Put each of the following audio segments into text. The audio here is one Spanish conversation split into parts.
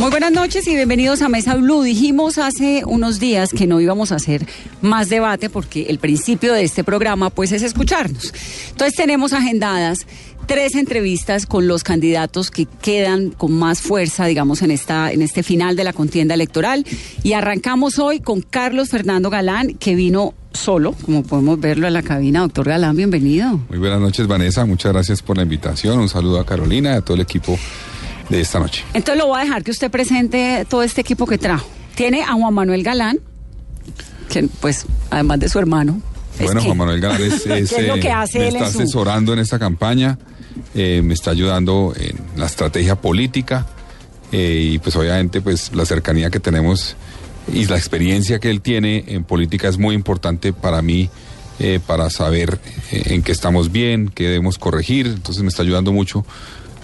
Muy buenas noches y bienvenidos a Mesa Blue. Dijimos hace unos días que no íbamos a hacer más debate porque el principio de este programa pues es escucharnos. Entonces tenemos agendadas tres entrevistas con los candidatos que quedan con más fuerza, digamos, en esta en este final de la contienda electoral y arrancamos hoy con Carlos Fernando Galán que vino solo, como podemos verlo en la cabina. Doctor Galán, bienvenido. Muy buenas noches, Vanessa. Muchas gracias por la invitación. Un saludo a Carolina y a todo el equipo de esta noche. Entonces lo voy a dejar que usted presente todo este equipo que trajo. Tiene a Juan Manuel Galán, que pues además de su hermano. Bueno, Juan Manuel Galán es, es, es lo que hace me él está en su- asesorando en esta campaña, eh, me está ayudando en la estrategia política eh, y pues obviamente pues la cercanía que tenemos y la experiencia que él tiene en política es muy importante para mí eh, para saber eh, en qué estamos bien, qué debemos corregir, entonces me está ayudando mucho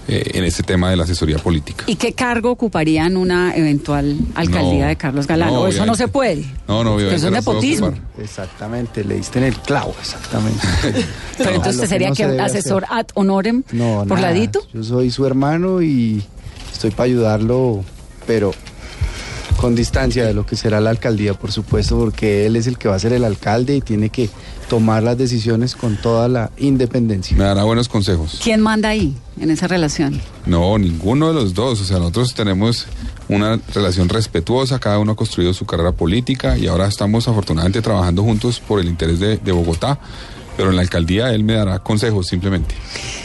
eh, en este tema de la asesoría política. ¿Y qué cargo ocuparía en una eventual alcaldía No, de Carlos Galán? no, ¿O eso no se puede? No, no, obviamente Eso es nepotismo. Exactamente, le diste en el clavo, exactamente. Pero No, entonces sería no que se asesor hacer. ad honorem No, por nada. ladito. Yo soy su hermano y estoy para ayudarlo, pero con distancia de lo que será la alcaldía, por supuesto, porque él es el que va a ser el alcalde y tiene que tomar las decisiones con toda la independencia. Me dará buenos consejos. ¿Quién manda ahí en esa relación? No, ninguno de los dos. O sea, nosotros tenemos una relación respetuosa, cada uno ha construido su carrera política y ahora estamos afortunadamente trabajando juntos por el interés de, de Bogotá. Pero en la alcaldía él me dará consejos simplemente.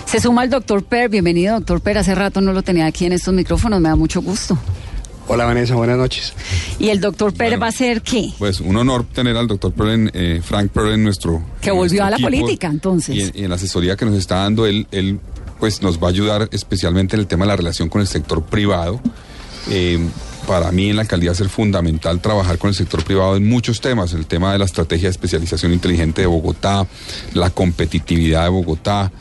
Se suma el doctor Per. Bienvenido, doctor Per. Hace rato no lo tenía aquí en estos micrófonos. Me da mucho gusto. Hola Vanessa, buenas noches. ¿Y el doctor Bueno. va a ser qué? Pues un honor tener al doctor Perlen, eh, Frank Perlen, nuestro... Que en volvió nuestro a la equipo. política, entonces. Y en, y en la asesoría que nos está dando él, él pues nos va a ayudar especialmente en el tema de la relación con el sector privado. Eh, para mí en la alcaldía va a ser fundamental trabajar con el sector privado en muchos temas, el tema de la estrategia de especialización inteligente de Bogotá, la competitividad de Bogotá.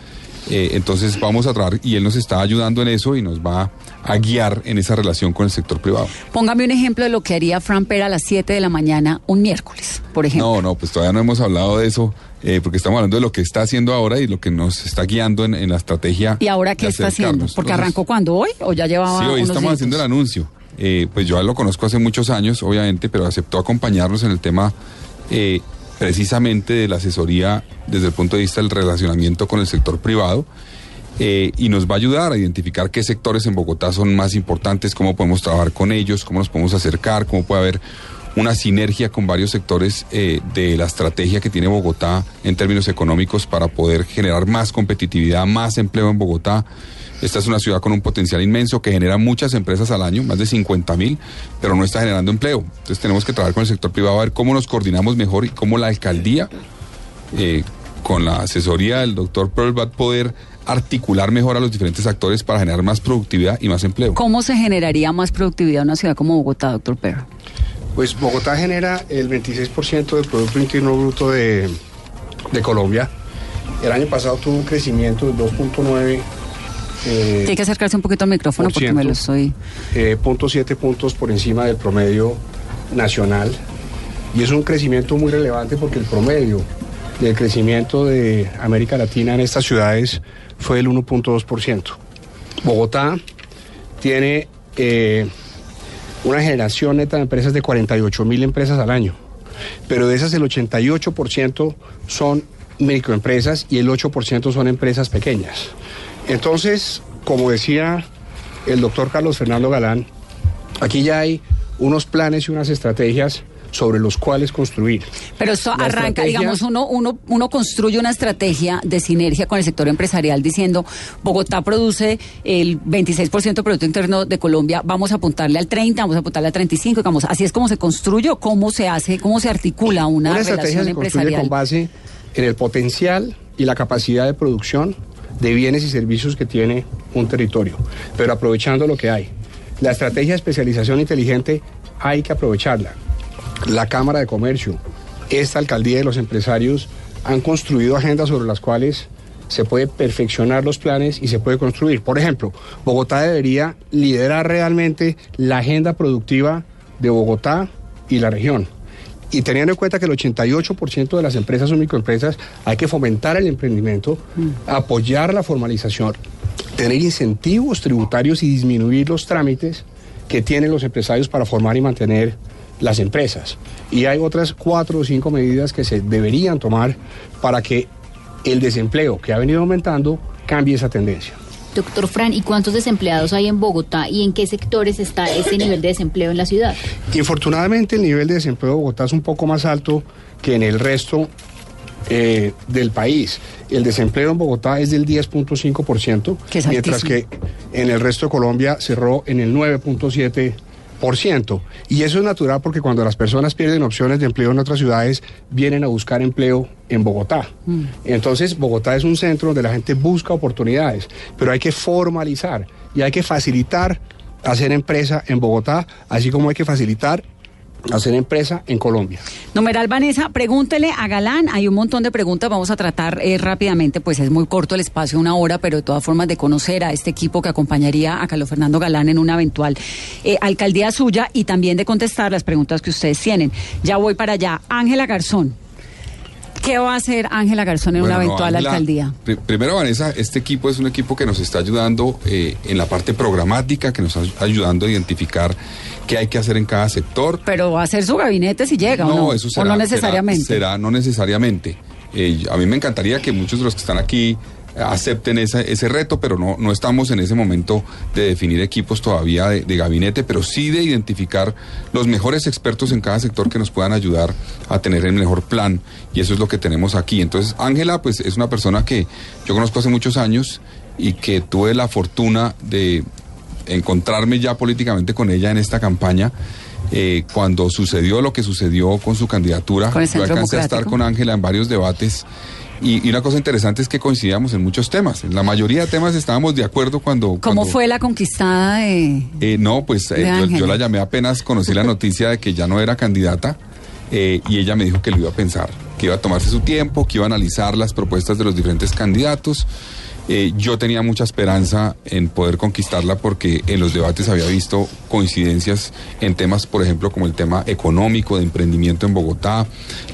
Eh, entonces vamos a trabajar y él nos está ayudando en eso y nos va a guiar en esa relación con el sector privado. Póngame un ejemplo de lo que haría Fran Per a las 7 de la mañana un miércoles, por ejemplo. No, no, pues todavía no hemos hablado de eso, eh, porque estamos hablando de lo que está haciendo ahora y lo que nos está guiando en, en la estrategia. ¿Y ahora qué está haciendo? Porque arrancó cuando hoy o ya llevaba Sí, hoy unos estamos haciendo el anuncio. Eh, pues yo lo conozco hace muchos años, obviamente, pero aceptó acompañarnos en el tema eh, precisamente de la asesoría desde el punto de vista del relacionamiento con el sector privado. Eh, y nos va a ayudar a identificar qué sectores en Bogotá son más importantes, cómo podemos trabajar con ellos, cómo nos podemos acercar, cómo puede haber una sinergia con varios sectores eh, de la estrategia que tiene Bogotá en términos económicos para poder generar más competitividad, más empleo en Bogotá. Esta es una ciudad con un potencial inmenso que genera muchas empresas al año, más de 50 mil, pero no está generando empleo. Entonces tenemos que trabajar con el sector privado a ver cómo nos coordinamos mejor y cómo la alcaldía, eh, con la asesoría del doctor Pearl, va a poder articular mejor a los diferentes actores para generar más productividad y más empleo. ¿Cómo se generaría más productividad en una ciudad como Bogotá, doctor Per? Pues Bogotá genera el 26% del Producto Interno Bruto de, de Colombia. El año pasado tuvo un crecimiento del 2.9, eh, Tiene que acercarse un poquito al micrófono por porque me lo estoy... eh, punto siete puntos por encima del promedio nacional. Y es un crecimiento muy relevante porque el promedio del crecimiento de América Latina en estas ciudades fue el 1.2%. Bogotá tiene eh, una generación neta de empresas de 48 mil empresas al año, pero de esas el 88% son microempresas y el 8% son empresas pequeñas. Entonces, como decía el doctor Carlos Fernando Galán, aquí ya hay unos planes y unas estrategias sobre los cuales construir. Pero esto La arranca, digamos, uno, uno, uno construye una estrategia de sinergia con el sector empresarial diciendo, Bogotá produce el 26% del Producto Interno de Colombia, vamos a apuntarle al 30, vamos a apuntarle al 35, digamos, así es como se construye o cómo se hace, cómo se articula una, Una estrategia se construye empresarial. con base en el potencial y la capacidad de producción de bienes y servicios que tiene un territorio, pero aprovechando lo que hay. La estrategia de especialización inteligente hay que aprovecharla. La Cámara de Comercio, esta alcaldía y los empresarios han construido agendas sobre las cuales se puede perfeccionar los planes y se puede construir. Por ejemplo, Bogotá debería liderar realmente la agenda productiva de Bogotá y la región. Y teniendo en cuenta que el 88% de las empresas son microempresas, hay que fomentar el emprendimiento, apoyar la formalización, tener incentivos tributarios y disminuir los trámites que tienen los empresarios para formar y mantener las empresas. Y hay otras cuatro o cinco medidas que se deberían tomar para que el desempleo que ha venido aumentando cambie esa tendencia. Doctor Fran, ¿y cuántos desempleados hay en Bogotá y en qué sectores está ese nivel de desempleo en la ciudad? Infortunadamente el nivel de desempleo de Bogotá es un poco más alto que en el resto eh, del país. El desempleo en Bogotá es del 10.5%, Que es mientras que en el resto de Colombia cerró en el 9.7%. Y eso es natural porque cuando las personas pierden opciones de empleo en otras ciudades, vienen a buscar empleo en Bogotá. Entonces, Bogotá es un centro donde la gente busca oportunidades, pero hay que formalizar y hay que facilitar hacer empresa en Bogotá, así como hay que facilitar hacer empresa en Colombia. Numeral Vanessa, pregúntele a Galán. Hay un montón de preguntas, vamos a tratar eh, rápidamente, pues es muy corto el espacio, una hora, pero de todas formas de conocer a este equipo que acompañaría a Carlos Fernando Galán en una eventual eh, alcaldía suya y también de contestar las preguntas que ustedes tienen. Ya voy para allá. Ángela Garzón. ¿Qué va a hacer Ángela Garzón en una Bueno, no, eventual Ángela, alcaldía? pri- Primero, Vanessa, este equipo es un equipo que nos está ayudando eh, en la parte programática, que nos está ayudando a identificar qué hay que hacer en cada sector. Pero va a ser su gabinete si llega o no. eso o será, no será- necesariamente. Será, no necesariamente. Eh, a mí me encantaría que muchos de los que están aquí eh, acepten esa- ese reto, pero no, no estamos en ese momento de definir equipos todavía de, de gabinete, pero sí de identificar los mejores expertos en cada sector que nos puedan ayudar a tener el mejor plan. Y eso es lo que tenemos aquí. Entonces, Ángela, pues es una persona que yo conozco hace muchos años y que tuve la fortuna de encontrarme ya políticamente con ella en esta campaña. Eh, cuando sucedió lo que sucedió con su candidatura, Con yo alcancé a estar con Ángela en varios debates y, y una cosa interesante es que coincidíamos en muchos temas. En la mayoría de temas estábamos de acuerdo cuando... ¿Cómo cuando- fue la conquistada de...? eh, no, pues eh, yo la llamé apenas conocí la noticia de que ya no era candidata eh, y ella me dijo que lo iba a pensar, que iba a tomarse su tiempo, que iba a analizar las propuestas de los diferentes candidatos. Eh, yo tenía mucha esperanza en poder conquistarla porque en los debates había visto coincidencias en temas, por ejemplo, como el tema económico, de emprendimiento en Bogotá,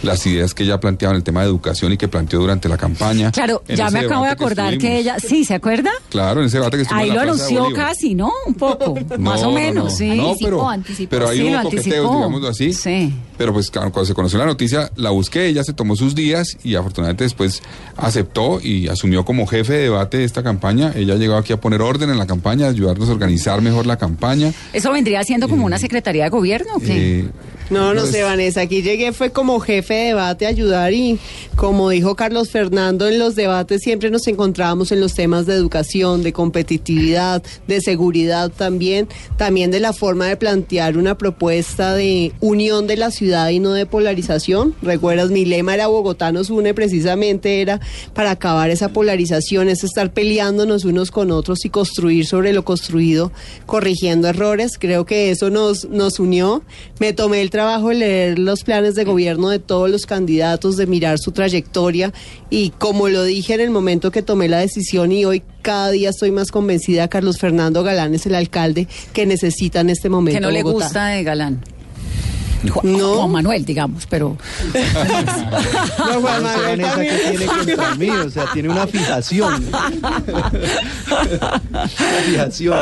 las ideas que ella planteaba en el tema de educación y que planteó durante la campaña. Claro, En ya me acabo de acordar que, ella... Sí, ¿se acuerda? Claro, en ese debate que estuvimos Ahí en lo la de anunció casi, ¿no? Un poco, más o no, menos, no. sí. No, Anticipó, pero, anticipó. pero ahí Sí, hubo lo coqueteos, anticipó. digámoslo así. Sí. Pero pues claro, cuando se conoció la noticia, la busqué, ella se tomó sus días y afortunadamente después aceptó y asumió como jefe de debate de esta campaña. Ella llegó aquí a poner orden en la campaña, a ayudarnos a organizar mejor la campaña. ¿Eso vendría siendo como una secretaría de gobierno o qué? Eh, No, no pues, sé, Vanessa. Aquí llegué fue como jefe de debate a ayudar y como dijo Carlos Fernando, en los debates siempre nos encontrábamos en los temas de educación, de competitividad, de seguridad también, también de la forma de plantear una propuesta de unión de la ciudad y no de polarización. Recuerdas, mi lema era Bogotá nos une, precisamente era para acabar esa polarización, es estar peleándonos unos con otros y construir sobre lo construido, corrigiendo errores. Creo que eso nos, nos unió. Me tomé el trabajo de leer los planes de gobierno de todos los candidatos, de mirar su trayectoria y como lo dije en el momento que tomé la decisión y hoy cada día estoy más convencida, Carlos Fernando Galán es el alcalde que necesita en este momento. Que no le gusta de Galán. Ju- No. Juan Manuel, digamos, pero No, Juan Manuel Vanessa, también. que tiene contra mí, o sea, tiene una fijación. una fijación.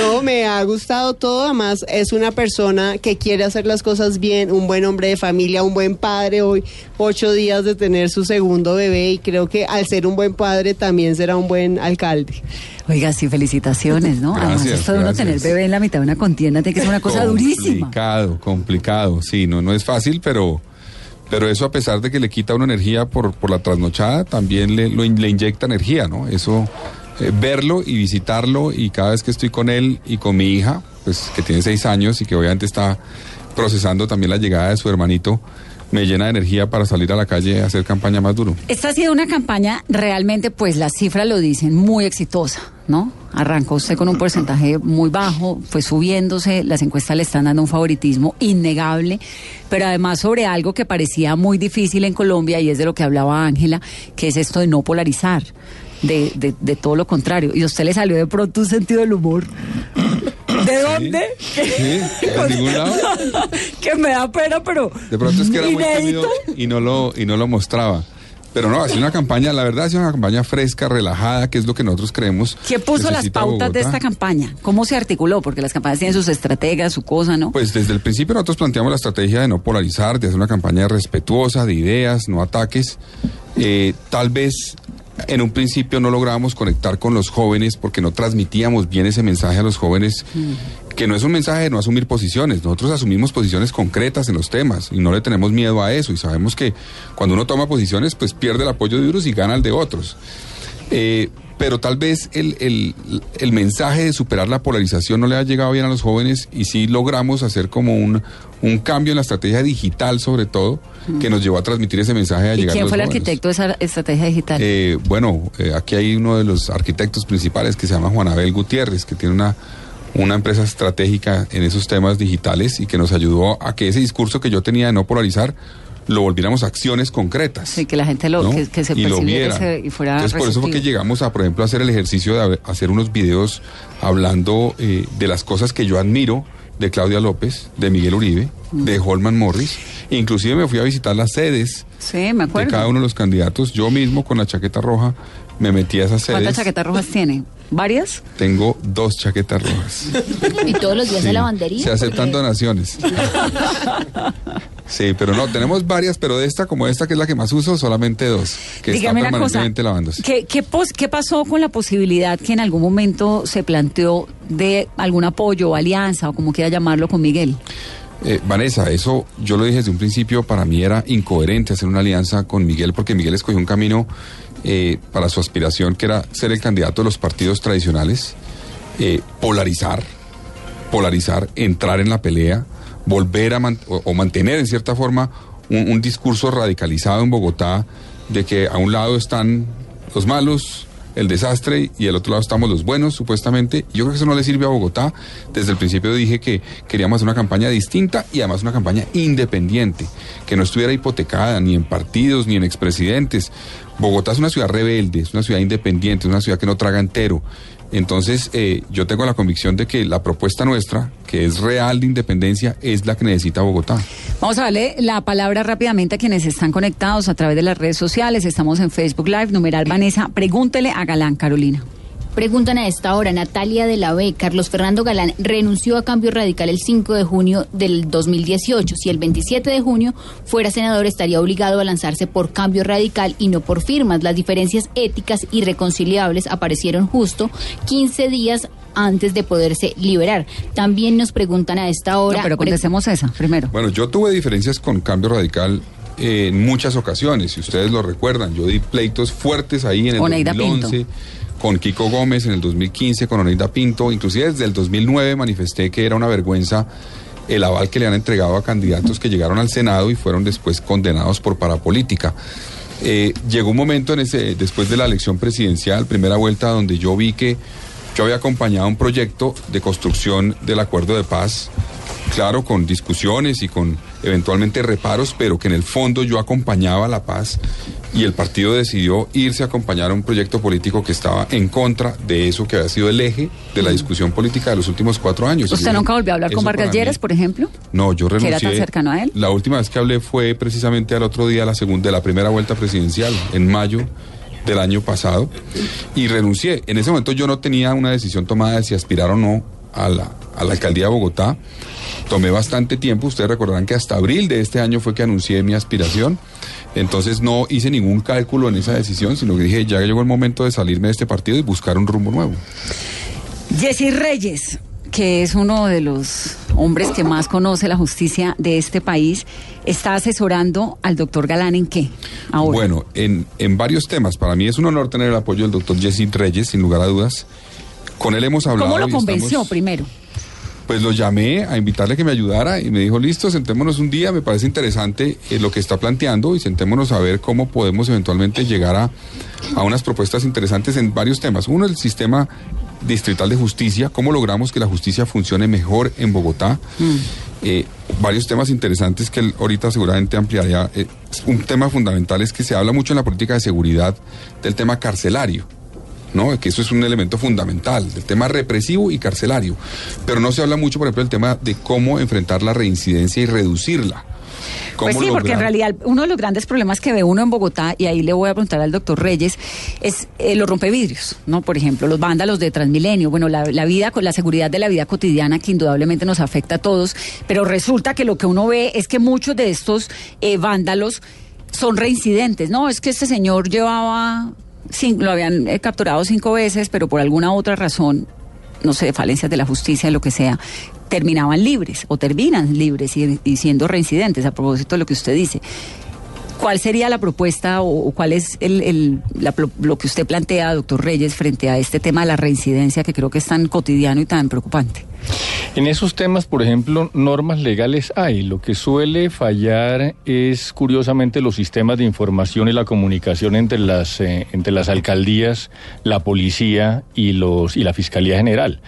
No, me ha gustado todo. Además, es una persona que quiere hacer las cosas bien, un buen hombre de familia, un buen padre. Hoy, ocho días de tener su segundo bebé, y creo que al ser un buen padre también será un buen alcalde. Oiga, sí, felicitaciones, ¿no? Además, esto de uno tener bebé en la mitad de una contienda tiene que ser una cosa durísima. Complicado, complicado. Sí, no, no es fácil, pero, Pero eso a pesar de que le quita una energía por, por la trasnochada, también le, lo in- le inyecta energía, ¿no? Eso, eh, verlo y visitarlo y cada vez que estoy con él y con mi hija, pues que tiene seis años y que obviamente está procesando también la llegada de su hermanito, me llena de energía para salir a la calle a hacer campaña más duro. Esta ha sido una campaña realmente, pues las cifras lo dicen, muy exitosa, ¿no? Arrancó usted con un porcentaje muy bajo, fue subiéndose, las encuestas le están dando un favoritismo innegable, pero además sobre algo que parecía muy difícil en Colombia y es de lo que hablaba Ángela, que es esto de no polarizar, de, de, de todo lo contrario. Y usted le salió de pronto un sentido del humor. ¿De dónde? Sí, de ningún lado. que me da pena, pero... De pronto es que era muy inédito. tímido y no lo, y no lo mostraba. Pero no, ha sido una campaña, la verdad ha sido una campaña fresca, relajada, que es lo que nosotros creemos. ¿Quién puso las pautas de esta campaña? ¿Cómo se articuló? Porque las campañas tienen sus estrategas, su cosa, ¿no? Pues desde el principio nosotros planteamos la estrategia de no polarizar, de hacer una campaña respetuosa, de ideas, no ataques. Eh, tal vez en un principio no lográbamos conectar con los jóvenes porque no transmitíamos bien ese mensaje a los jóvenes, que no es un mensaje de no asumir posiciones. Nosotros asumimos posiciones concretas en los temas y no le tenemos miedo a eso. Y sabemos que cuando uno toma posiciones, pues pierde el apoyo de unos y gana el de otros. Eh, pero tal vez el, el- el mensaje de superar la polarización no le ha llegado bien a los jóvenes y sí logramos hacer como un, un cambio en la estrategia digital sobre todo que nos llevó a transmitir ese mensaje a ¿Y llegar a quién los fue el arquitecto de esa estrategia digital? Eh, bueno, eh, aquí hay uno de los arquitectos principales que se llama Juan Abel Gutiérrez, que tiene una, una empresa estratégica en esos temas digitales y que nos ayudó a que ese discurso que yo tenía de no polarizar lo volviéramos a acciones concretas. Sí, que la gente lo, ¿no? que, que se y lo percibiera viera. ese- y fuera Entonces, por eso fue que llegamos a, por ejemplo, hacer el ejercicio de hacer unos videos hablando eh, de las cosas que yo admiro de Claudia López, de Miguel Uribe, Mm. de Holman Morris. Inclusive me fui a visitar las sedes Sí, me de cada uno de los candidatos. Yo mismo con la chaqueta roja me metí a esas sedes. ¿Cuántas chaquetas rojas tiene? ¿Varias? Tengo dos chaquetas rojas. Y todos los días Sí. de lavandería. Se aceptan porque- donaciones. Sí, pero no, tenemos varias, pero de esta como esta, que es la que más uso, solamente dos. Que Dígame está una cosa. permanentemente lavándose. ¿Qué, qué, pos- qué pasó con la posibilidad que en algún momento se planteó de algún apoyo o alianza o como quiera llamarlo con Miguel? Eh, Vanessa, eso yo lo dije desde un principio, para mí era incoherente hacer una alianza con Miguel, porque Miguel escogió un camino eh, para su aspiración, que era ser el candidato de los partidos tradicionales, eh, polarizar, polarizar, entrar en la pelea, volver a o mantener en cierta forma un, un discurso radicalizado en Bogotá de que a un lado están los malos, el desastre y al otro lado estamos los buenos, supuestamente. Yo creo que eso no le sirve a Bogotá. Desde el principio dije que queríamos hacer una campaña distinta y además una campaña independiente, que no estuviera hipotecada ni en partidos ni en expresidentes. Bogotá es una ciudad rebelde, es una ciudad independiente, es una ciudad que no traga entero. Entonces, eh, yo tengo la convicción de que la propuesta nuestra, que es real de independencia, es la que necesita Bogotá. Vamos a darle la palabra rápidamente a quienes están conectados a través de las redes sociales. Estamos en Facebook Live, numeral Vanessa. Pregúntele a Galán, Carolina. Preguntan a esta hora, Natalia de la B, Carlos Fernando Galán renunció a Cambio Radical el 5 de junio del 2018. Si el 27 de junio fuera senador, estaría obligado a lanzarse por Cambio Radical y no por firmas. Las diferencias éticas irreconciliables aparecieron justo 15 días antes de poderse liberar. También nos preguntan a esta hora... No, pero contestemos esa primero. Bueno, yo tuve diferencias con Cambio Radical eh, en muchas ocasiones, si ustedes lo recuerdan. Yo di pleitos fuertes ahí en el Oneida 2011, Pinto. Con Kiko Gómez en el 2015, con Oneida Pinto. Inclusive desde el 2009 manifesté que era una vergüenza el aval que le han entregado a candidatos que llegaron al Senado y fueron después condenados por parapolítica. Eh, llegó un momento en ese, después de la elección presidencial, primera vuelta, donde yo vi que yo había acompañado un proyecto de construcción del acuerdo de paz, claro, con discusiones y con eventualmente reparos, pero que en el fondo yo acompañaba la paz y el partido decidió irse a acompañar a un proyecto político que estaba en contra de eso que había sido el eje de la discusión política de los últimos cuatro años. ¿Usted nunca volvió a hablar con Vargas Lleras, por ejemplo? no, yo ¿Que renuncié. era tan cercano a él? La última vez que hablé fue precisamente al otro día, la segunda, de la primera vuelta presidencial, en mayo del año pasado, y renuncié. En ese momento yo no tenía una decisión tomada de si aspirar o no a la, a la alcaldía de Bogotá. Tomé bastante tiempo, ustedes recordarán que hasta abril de este año fue que anuncié mi aspiración. Entonces no hice ningún cálculo en esa decisión, sino que dije, ya llegó el momento de salirme de este partido y buscar un rumbo nuevo. Jessy Reyes, que es uno de los hombres que más conoce la justicia de este país, está asesorando al doctor Galán en qué ahora. Bueno, en, en varios temas. Para mí es un honor tener el apoyo del doctor Jesse Reyes, sin lugar a dudas. Con él hemos hablado. ¿Cómo lo convenció estamos- primero? Pues lo llamé a invitarle a que me ayudara y me dijo, listo, sentémonos un día, me parece interesante eh, lo que está planteando y sentémonos a ver cómo podemos eventualmente llegar a, a unas propuestas interesantes en varios temas. Uno, el sistema distrital de justicia, cómo logramos que la justicia funcione mejor en Bogotá. Eh, varios temas interesantes que ahorita seguramente ampliaría. Eh, un tema fundamental es que se habla mucho en la política de seguridad del tema carcelario. ¿no? Que eso es un elemento fundamental, del tema represivo y carcelario. Pero no se habla mucho, por ejemplo, del tema de cómo enfrentar la reincidencia y reducirla. ¿Cómo Pues sí, porque en realidad uno de los grandes problemas que ve uno en Bogotá, y ahí le voy a preguntar al doctor Reyes, es eh, los rompevidrios, ¿no? Por ejemplo, los vándalos de Transmilenio, bueno, la, la vida, con la seguridad de la vida cotidiana que indudablemente nos afecta a todos, pero resulta que lo que uno ve es que muchos de estos eh, vándalos son reincidentes, ¿no? Es que este señor llevaba, cin- lo habían eh, capturado cinco veces, pero por alguna otra razón no sé, falencias de la justicia, lo que sea, terminaban libres o terminan libres y, y siendo reincidentes, a propósito de lo que usted dice. ¿Cuál sería la propuesta o, cuál es el, lo que usted plantea, doctor Reyes, frente a este tema de la reincidencia que creo que es tan cotidiano y tan preocupante? En esos temas, por ejemplo, normas legales hay. Lo que suele fallar es, curiosamente, los sistemas de información y la comunicación entre las, eh, entre las alcaldías, la policía y, los, y la Fiscalía General.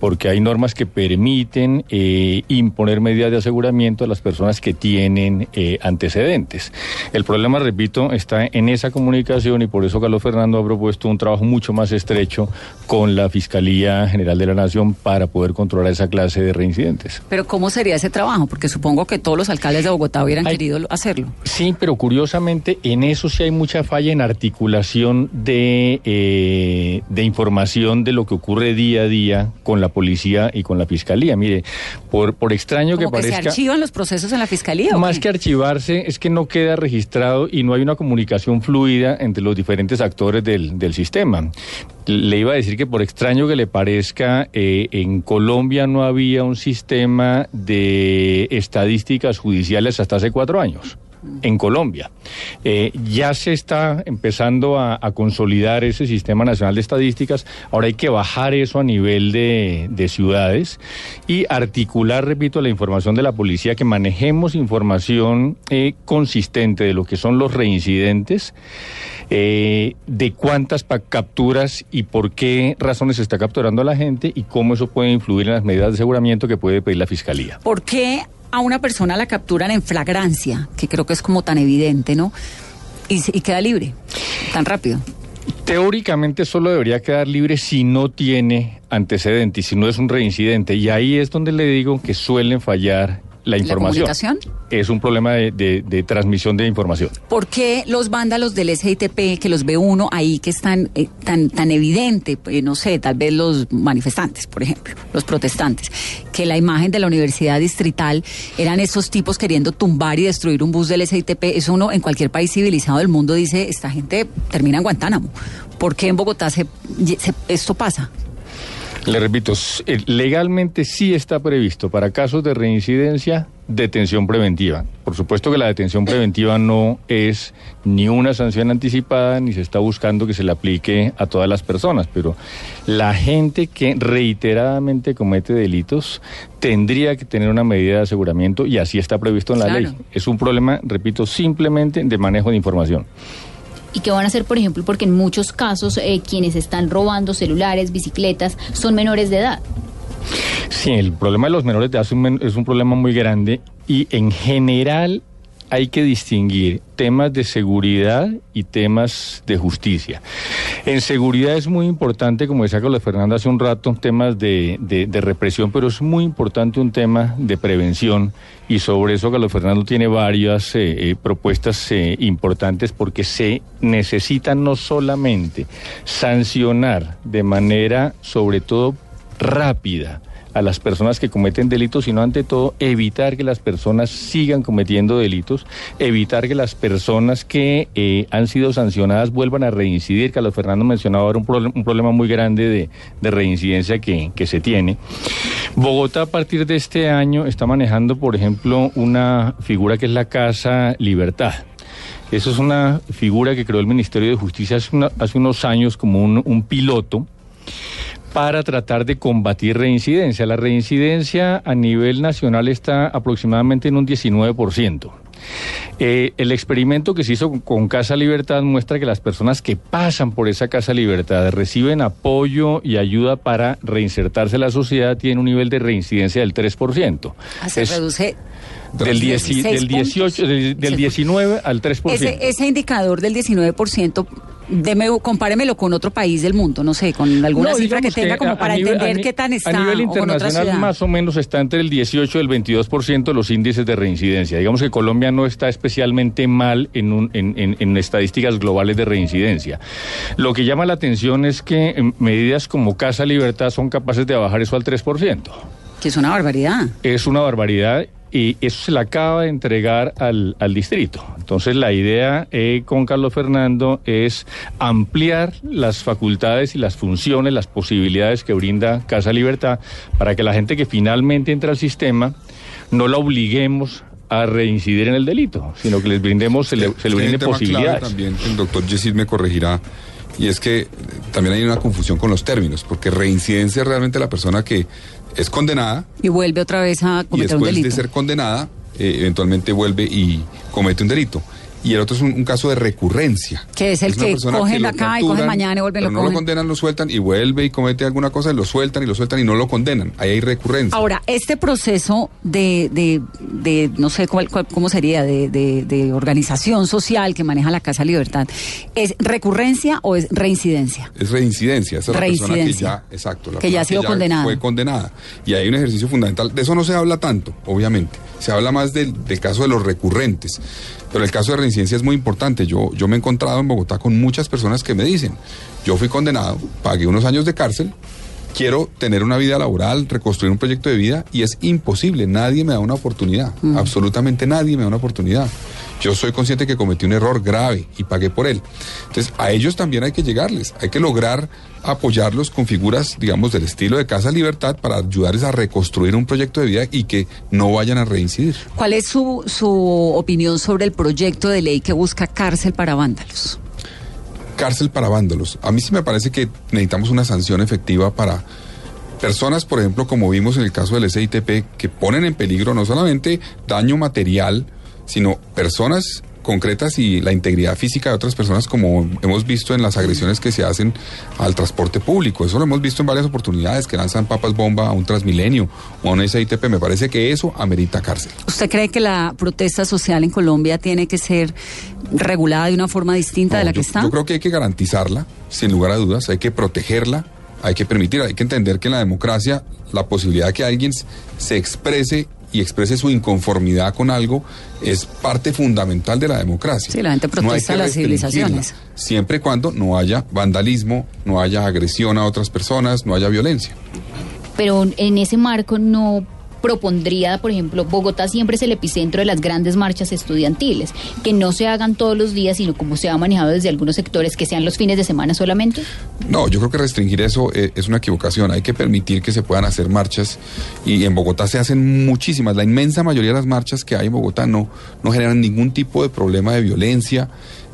Porque hay normas que permiten eh, imponer medidas de aseguramiento a las personas que tienen eh, antecedentes. El problema, repito, está en esa comunicación y por eso Carlos Fernando ha propuesto un trabajo mucho más estrecho con la Fiscalía General de la Nación para poder controlar esa clase de reincidentes. Pero ¿cómo sería ese trabajo? Porque supongo que todos los alcaldes de Bogotá hubieran Hay- querido hacerlo. Sí, pero curiosamente en eso sí hay mucha falla en articulación de, eh, de información de lo que ocurre día a día con la policía y con la fiscalía. Mire, por, por extraño que Como que, se parezca... archivan los procesos en la fiscalía. ¿o Más qué? que archivarse, es que no queda registrado y no hay una comunicación fluida entre los diferentes actores del, del sistema. Le iba a decir que por extraño que le parezca, eh, en Colombia no había un sistema de estadísticas judiciales hasta hace cuatro años. En Colombia. Eh, ya se está empezando a, consolidar ese sistema nacional de estadísticas. Ahora hay que bajar eso a nivel de, de ciudades y articular, repito, la información de la policía, que manejemos información eh, consistente de lo que son los reincidentes, eh, de cuántas capturas y por qué razones se está capturando a la gente y cómo eso puede influir en las medidas de aseguramiento que puede pedir la fiscalía. ¿Por qué a una persona la capturan en flagrancia, que creo que es como tan evidente, ¿no? Y, y queda libre, tan rápido. Teóricamente solo debería quedar libre si no tiene antecedentes, si no es un reincidente. Y ahí es donde le digo que suelen fallar la información. comunicación? Es un problema de, de- de transmisión de información. ¿Por qué los vándalos del SITP, que los ve uno ahí, que están eh, tan, tan evidente, eh, no sé, tal vez los manifestantes, por ejemplo, los protestantes, que la imagen de la universidad distrital eran esos tipos queriendo tumbar y destruir un bus del SITP? Eso uno en cualquier país civilizado del mundo dice, esta gente termina en Guantánamo. ¿Por qué en Bogotá se, se- esto pasa? Le repito, eh, legalmente sí está previsto para casos de reincidencia detención preventiva. Por supuesto que la detención preventiva no es ni una sanción anticipada ni se está buscando que se le aplique a todas las personas, pero la gente que reiteradamente comete delitos tendría que tener una medida de aseguramiento y así está previsto en la Claro. ley. Es un problema, repito, simplemente de manejo de información. ¿Y qué van a hacer, por ejemplo? Porque en muchos casos eh, quienes están robando celulares, bicicletas, son menores de edad. Sí, el problema de los menores de edad es un, men- es un problema muy grande y en general hay que distinguir temas de seguridad y temas de justicia. En seguridad es muy importante, como decía Carlos Fernando hace un rato, temas de, de- represión, pero es muy importante un tema de prevención y sobre eso Carlos Fernando tiene varias eh, eh, propuestas eh, importantes porque se necesita no solamente sancionar de manera, sobre todo, rápida a las personas que cometen delitos, sino ante todo evitar que las personas sigan cometiendo delitos, evitar que las personas que eh, han sido sancionadas vuelvan a reincidir. Carlos Fernando mencionaba ahora un, proble- un problema muy grande de, de reincidencia que, se tiene. Bogotá a partir de este año está manejando, por ejemplo, una figura que es la Casa Libertad. Eso es una figura que creó el Ministerio de Justicia hace, unos años como un piloto para tratar de combatir reincidencia. La reincidencia a nivel nacional está aproximadamente en un 19%. Eh, el experimento que se hizo con, con Casa Libertad muestra que las personas que pasan por esa Casa Libertad reciben apoyo y ayuda para reinsertarse en la sociedad tienen un nivel de reincidencia del 3%. Ah, se Es reduce del, 10 16 del 18, del, del 19 al 3%. ese, ese indicador del 19%. Deme, compáremelo con otro país del mundo, no sé, con alguna No, cifra que tenga como a- para a nivel- entender a qué tan está A nivel internacional más o menos está entre el 18 y el 22% de los índices de reincidencia. Digamos que Colombia no está especialmente mal en, un- en- en- en estadísticas globales de reincidencia. Lo que llama la atención es que em, medidas como Casa Libertad son capaces de bajar eso al 3%. Que es una barbaridad. Es una barbaridad y eso se le acaba de entregar al, al distrito. Entonces la idea eh, con Carlos Fernando es ampliar las facultades y las funciones, las posibilidades que brinda Casa Libertad para que la gente que finalmente entra al sistema no la obliguemos a reincidir en el delito, sino que les brindemos, se le, se le Hay un brinde posibilidades. también, el doctor Yesid me corregirá, y es que eh, también hay una confusión con los términos, porque reincidencia es realmente la persona que es condenada Y vuelve otra vez a y cometer un después delito. de ser condenada, eh, eventualmente vuelve y comete un delito. Y el otro es un, un caso de recurrencia. Que es el que cogen lo acá y cogen capturan, mañana y vuelven lo no lo condenan, lo sueltan y vuelve y comete alguna cosa y lo sueltan y lo sueltan y no lo condenan. Ahí hay recurrencia. Ahora, este proceso de, de, de no sé cuál, cuál- cómo sería, de, de, de organización social que maneja la Casa Libertad, ¿es recurrencia o es reincidencia? Es reincidencia, esa es la persona que Reincidencia. ya, exacto, la Que ya ha sido condenada. Fue condenada. Y hay un ejercicio fundamental. De eso no se habla tanto, obviamente. Se habla más del, del caso de los recurrentes. Pero el caso de reincidencia es muy importante. Yo, yo me he encontrado en Bogotá con muchas personas que me dicen, yo fui condenado, pagué unos años de cárcel, quiero tener una vida laboral, reconstruir un proyecto de vida y es imposible. Nadie me da una oportunidad. Absolutamente nadie me da una oportunidad. Yo soy consciente que cometí un error grave y pagué por él. Entonces, a ellos también hay que llegarles. Hay que lograr apoyarlos con figuras, digamos, del estilo de Casa Libertad para ayudarles a reconstruir un proyecto de vida y que no vayan a reincidir. ¿Cuál es su, su opinión sobre el proyecto de ley que busca cárcel para vándalos? Cárcel para vándalos. A mí sí me parece que necesitamos una sanción efectiva para personas, por ejemplo, como vimos en el caso del SITP, que ponen en peligro no solamente daño material, sino personas concretas y la integridad física de otras personas, como hemos visto en las agresiones que se hacen al transporte público. Eso lo hemos visto en varias oportunidades, que lanzan papas bomba a un Transmilenio o a un SITP. Me parece que eso amerita cárcel. ¿Usted cree que la protesta social en Colombia tiene que ser regulada de una forma distinta de la que está? yo creo que hay que garantizarla, sin lugar a dudas, hay que protegerla, hay que permitir, hay que entender que en la democracia la posibilidad de que alguien se exprese y exprese su inconformidad con algo es parte fundamental de la democracia. Sí, la gente No hay protesta que las civilizaciones. Siempre y cuando no haya vandalismo, no haya agresión a otras personas, no haya violencia. Pero en ese marco no propondría, por ejemplo, Bogotá siempre es el epicentro de las grandes marchas estudiantiles, que no se hagan todos los días, sino como se ha manejado desde algunos sectores, que sean los fines de semana solamente. No, yo creo que restringir eso eh, es una equivocación. Hay que permitir que se puedan hacer marchas y en Bogotá se hacen muchísimas. La inmensa mayoría de las marchas que hay en Bogotá no, no generan ningún tipo de problema de violencia,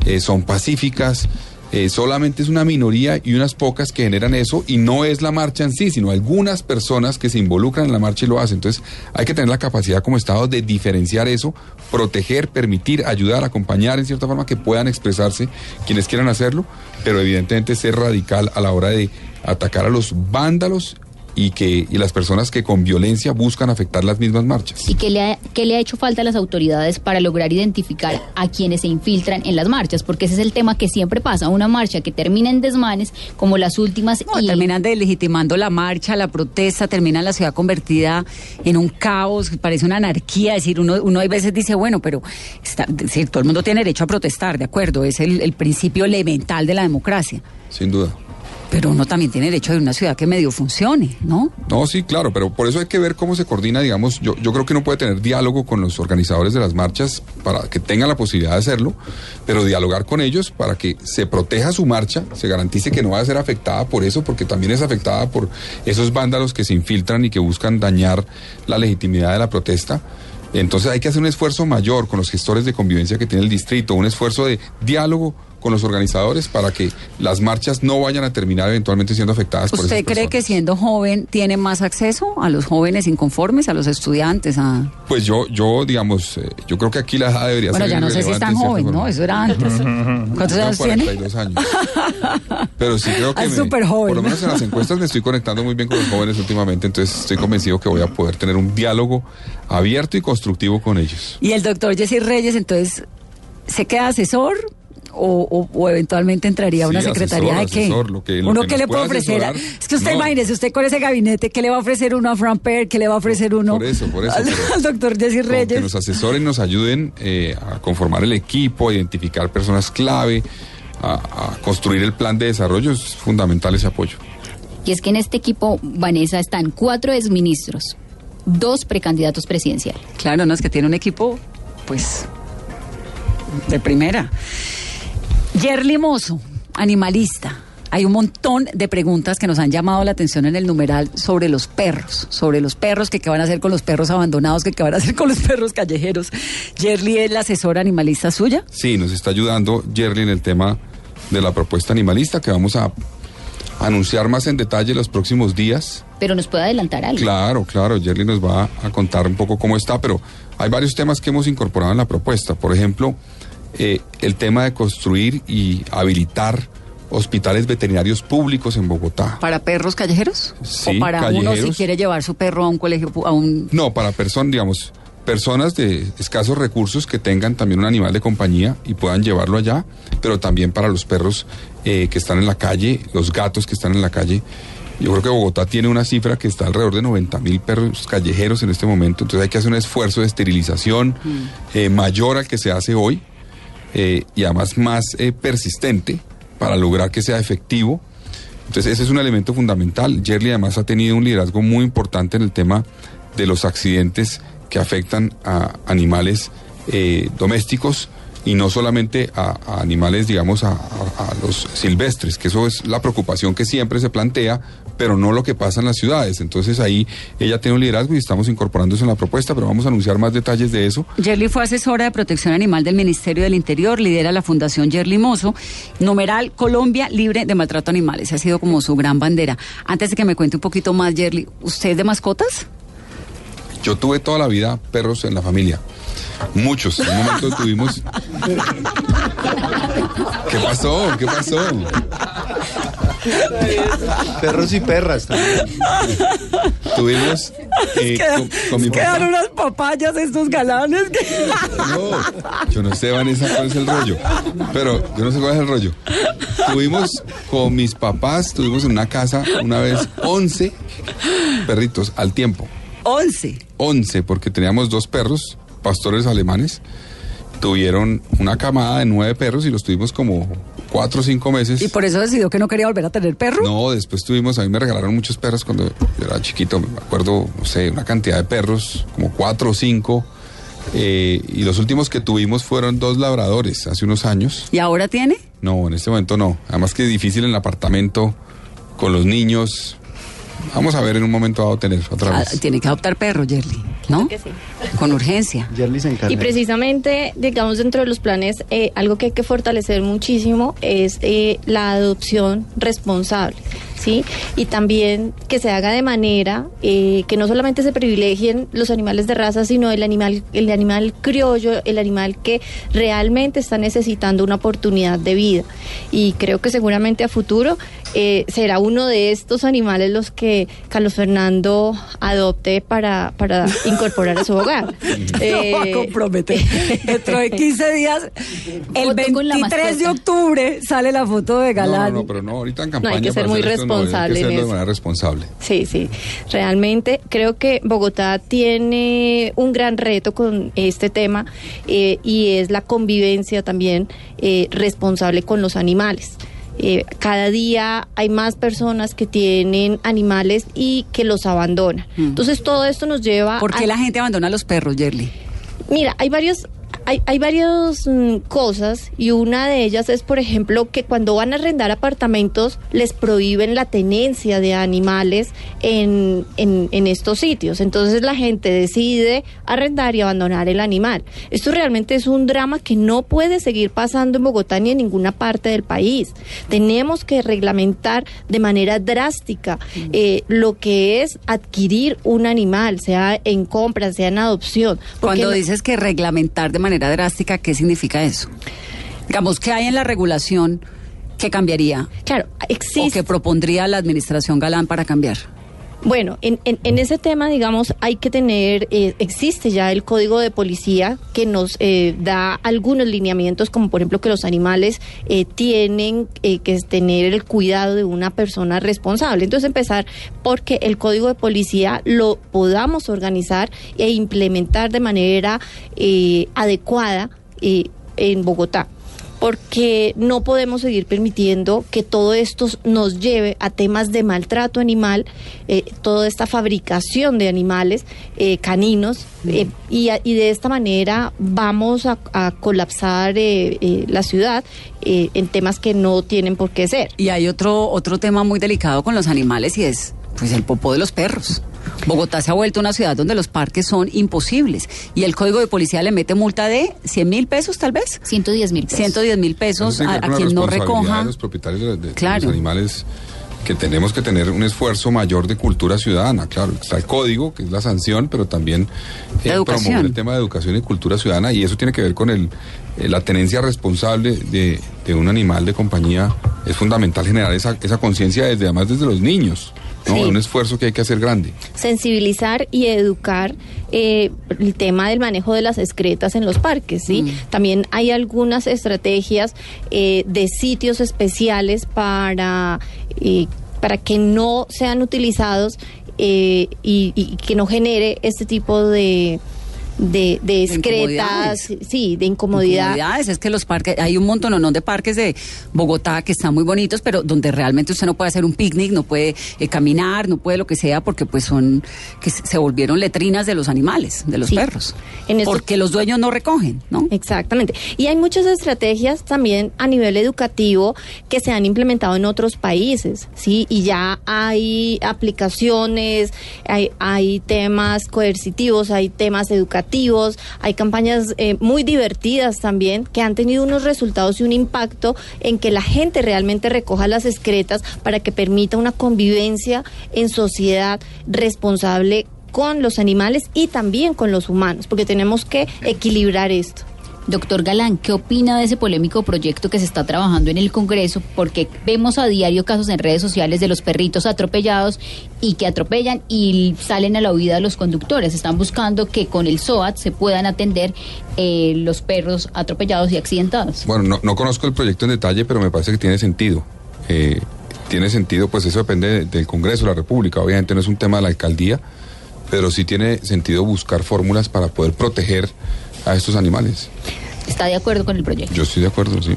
eh, son pacíficas. Eh, solamente es una minoría y unas pocas que generan eso y no es la marcha en sí, sino algunas personas que se involucran en la marcha y lo hacen. Entonces hay que tener la capacidad como Estado de diferenciar eso, proteger, permitir, ayudar, acompañar en cierta forma que puedan expresarse quienes quieran hacerlo, pero evidentemente ser radical a la hora de atacar a los vándalos y que y las personas que con violencia buscan afectar las mismas marchas. ¿Y qué le, ha, qué le ha hecho falta a las autoridades para lograr identificar a quienes se infiltran en las marchas? Porque ese es el tema que siempre pasa, una marcha que termina en desmanes, como las últimas... No, terminan delegitimando la marcha, la protesta, termina la ciudad convertida en un caos, parece una anarquía. Es decir, uno, uno a veces dice, bueno, pero está, es decir, todo el mundo tiene derecho a protestar, de acuerdo, es el, el principio elemental de la democracia. Sin duda. Pero uno también tiene derecho a una ciudad que medio funcione, ¿no? No, sí, claro, pero por eso hay que ver cómo se coordina, digamos, yo, yo creo que uno puede tener diálogo con los organizadores de las marchas para que tengan la posibilidad de hacerlo, pero dialogar con ellos para que se proteja su marcha, se garantice que no va a ser afectada por eso, porque también es afectada por esos vándalos que se infiltran y que buscan dañar la legitimidad de la protesta. Entonces hay que hacer un esfuerzo mayor con los gestores de convivencia que tiene el distrito, un esfuerzo de diálogo con los organizadores para que las marchas no vayan a terminar eventualmente siendo afectadas por ¿Usted cree que siendo joven tiene más acceso a los jóvenes inconformes, a los estudiantes? A... Pues yo, yo digamos, eh, yo creo que aquí la edad debería Bueno, ser ya no sé si es tan joven, ¿no? Eso era antes. ¿Cuántos años tiene? 42 años. Pero sí creo que me- súper joven. por lo menos en las encuestas me estoy conectando muy bien con los jóvenes últimamente, entonces estoy convencido que voy a poder tener un diálogo abierto y constructivo con ellos. Y el doctor Jesse Reyes, entonces, ¿se queda asesor? O, o- o eventualmente entraría a una secretaría asesor, de qué? asesor, lo que- lo uno que le puede ofrecer. asesorar. Es que usted No. imagínese, usted con ese gabinete, ¿qué le va a ofrecer uno a Fran Per? ¿Qué le va a ofrecer uno Por eso, por eso, al, doctor Jesse Con Reyes? que nos asesoren, nos ayuden eh, a conformar el equipo, a identificar personas clave, a, a construir el plan de desarrollo, es fundamental ese apoyo. Y es que en este equipo, Vanessa, están cuatro exministros, dos precandidatos presidenciales. Claro, no es que tiene un equipo, pues, de primera. Yerli Mozo, animalista. Hay un montón de preguntas que nos han llamado la atención en el numeral sobre los perros, sobre los perros, que qué van a hacer con los perros abandonados, que qué van a hacer con los perros callejeros. Yerli es la asesora animalista suya. Sí, nos está ayudando Jerry en el tema de la propuesta animalista que vamos a anunciar más en detalle los próximos días. Pero nos puede adelantar algo. Claro, claro, Jerry nos va a contar un poco cómo está, pero hay varios temas que hemos incorporado en la propuesta. Por ejemplo, eh, el tema de construir y habilitar hospitales veterinarios públicos en Bogotá. ¿Para perros callejeros? Sí, ¿O para uno si quiere llevar su perro a un colegio, a un... No, para personas, digamos, personas de escasos recursos que tengan también un animal de compañía y puedan llevarlo allá, pero también para los perros eh, que están en la calle, los gatos que están en la calle. Yo creo que Bogotá tiene una cifra que está alrededor de 90 mil perros callejeros en este momento, entonces hay que hacer un esfuerzo de esterilización eh, mayor al que se hace hoy eh, y además más eh, persistente para lograr que sea efectivo. Entonces ese es un elemento fundamental. Jerry además ha tenido un liderazgo muy importante en el tema de los accidentes que afectan a animales eh, domésticos y no solamente a, animales, digamos, a los silvestres, que eso es la preocupación que siempre se plantea, pero no lo que pasa en las ciudades. Entonces ahí ella tiene un liderazgo y estamos incorporando eso en la propuesta, pero vamos a anunciar más detalles de eso. Yerli fue asesora de protección animal del Ministerio del Interior, lidera la Fundación Yerli Mozo, numeral Colombia libre de maltrato a animales. Ha sido como su gran bandera. Antes de que me cuente un poquito más, Yerli, ¿usted es de mascotas? Yo tuve toda la vida perros en la familia. Muchos. En un momento tuvimos. ¿Qué pasó? ¿Qué pasó? Perros y perras también. Tuvimos eh, con, con mi Quedan papá. unas papayas estos galanes. que- No, yo no sé, Vanessa, cuál es el rollo. Pero yo no sé cuál es el rollo. Tuvimos con mis papás, tuvimos en una casa una vez 11 perritos al tiempo. 11. 11, porque teníamos dos perros, pastores alemanes. Tuvieron una camada de nueve perros y los tuvimos como cuatro o cinco meses. Y por eso decidió que no quería volver a tener perro. No, después tuvimos, a mí me regalaron muchos perros cuando yo era chiquito, me acuerdo, no sé, una cantidad de perros, como cuatro o cinco. eh, y los últimos que tuvimos fueron dos labradores hace unos años. ¿Y ahora tiene? No, en este momento no. Además que es difícil en el apartamento, con los niños. Vamos a ver en un momento dado tener otra Ah, vez. tiene que adoptar perro, Yerli, ¿no? que sí. Con urgencia. Yerli se encarga. Y precisamente, digamos, dentro de los planes, eh, algo que hay que fortalecer muchísimo es eh, la adopción responsable, ¿sí? Y también que se haga de manera eh, que no solamente se privilegien los animales de raza, sino el animal, el animal criollo, el animal que realmente está necesitando una oportunidad de vida. Y creo que seguramente a futuro eh, será uno de estos animales los que Carlos Fernando adopte para, para incorporar a su hogar. No va a Eh, comprometer. Dentro de 15 días, el Foto con la 23 de octubre, sale la foto de No, Galán. no, no, pero no, ahorita en No, hay campaña. que ser muy hacer esto, no, hay que responsable en hacerlo de eso. manera responsable. Sí, sí. Realmente creo que Bogotá tiene un gran reto con este tema eh, y es la convivencia también eh, responsable con los animales. Eh, cada día hay más personas que tienen animales y que los abandonan. Entonces todo esto nos lleva Mm. ¿Por qué a... la gente abandona a los perros, Yerly? Mira, hay varios... Hay, hay varias mm, cosas y una de ellas es, por ejemplo, que cuando van a arrendar apartamentos les prohíben la tenencia de animales en, en, en estos sitios. Entonces la gente decide arrendar y abandonar el animal. Esto realmente es un drama que no puede seguir pasando en Bogotá ni en ninguna parte del país. Tenemos que reglamentar de manera drástica eh, lo que es adquirir un animal, sea en compra, sea en adopción. Cuando dices que reglamentar de manera drástica, ¿qué significa eso? Digamos, ¿qué hay en la regulación que cambiaría? Claro, ¿O existe. que propondría la administración Galán para cambiar? Bueno, en, en, en ese tema, digamos, hay que tener, eh, existe ya el código de policía que nos eh, da algunos lineamientos, como por ejemplo que los animales eh, tienen eh, que tener el cuidado de una persona responsable. Entonces empezar porque el código de policía lo podamos organizar e implementar de manera eh, adecuada eh, en Bogotá porque no podemos seguir permitiendo que todo esto nos lleve a temas de maltrato animal, eh, toda esta fabricación de animales eh, caninos, eh, y, y de esta manera vamos a, a colapsar eh, eh, la ciudad en temas que no tienen por qué ser. Y hay otro, otro tema muy delicado con los animales y es pues el popó de los perros. Bogotá se ha vuelto una ciudad donde los parques son imposibles y el código de policía le mete multa de 100 mil pesos tal vez. 110 mil pesos. 110 mil pesos a, quien no recoja. de los propietarios de, de- Claro. los animales que tenemos que tener un esfuerzo mayor de cultura ciudadana. Claro, está el código, que es la sanción, pero también eh, promover el tema de educación y cultura ciudadana, y eso tiene que ver con el, eh, la tenencia responsable de, de un animal de compañía. Es fundamental generar esa, esa conciencia desde además desde los niños. ¿No? Sí. Un esfuerzo que hay que hacer grande. sensibilizar y educar eh, el tema del manejo de las excretas en los parques, ¿sí? También hay algunas estrategias eh, de sitios especiales para, eh, para que no sean utilizados eh, y, y que no genere este tipo de, de, de excretas, sí, de incomodidad. Incomodidades, es que los parques, hay un montón de parques de Bogotá que están muy bonitos, pero donde realmente usted no puede hacer un picnic, no puede eh, caminar, no puede lo que sea, porque pues son, que se volvieron letrinas de los animales, de los Sí. perros. En Porque los dueños no recogen, ¿no? Exactamente. Y hay muchas estrategias también a nivel educativo que se han implementado en otros países, ¿sí? Y ya hay aplicaciones, hay, hay temas coercitivos, hay temas educativos, hay campañas eh, muy divertidas también que han tenido unos resultados y un impacto en que la gente realmente recoja las excretas para que permita una convivencia en sociedad responsable con los animales y también con los humanos, porque tenemos que equilibrar esto. Doctor Galán, ¿qué opina de ese polémico proyecto que se está trabajando en el Congreso? Porque vemos a diario casos en redes sociales de los perritos atropellados y que atropellan y salen a la huida los conductores. Están buscando que con el SOAT se puedan atender eh, los perros atropellados y accidentados. Bueno, no, no conozco el proyecto en detalle, pero me parece que tiene sentido. Eh, tiene sentido, pues eso depende de- del Congreso de la República. Obviamente no es un tema de la alcaldía, pero sí tiene sentido buscar fórmulas para poder proteger a estos animales. ¿Está de acuerdo con el proyecto? Yo estoy de acuerdo, sí.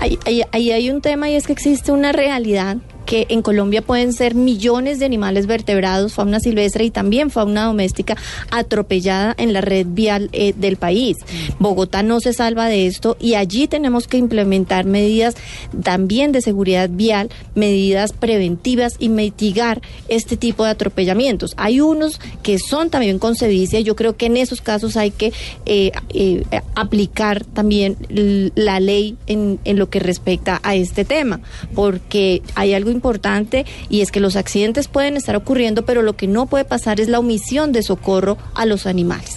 Ahí, ahí- ahí hay un tema y es que existe una realidad que en Colombia pueden ser millones de animales vertebrados, fauna silvestre y también fauna doméstica atropellada en la red vial eh, del país. Bogotá no se salva de esto y allí tenemos que implementar medidas también de seguridad vial, medidas preventivas y mitigar este tipo de atropellamientos. Hay unos que son también con sevicia, yo creo que en esos casos hay que eh, eh, aplicar también la ley en, en lo que respecta a este tema, porque hay algo importante y es que los accidentes pueden estar ocurriendo, pero lo que no puede pasar es la omisión de socorro a los animales.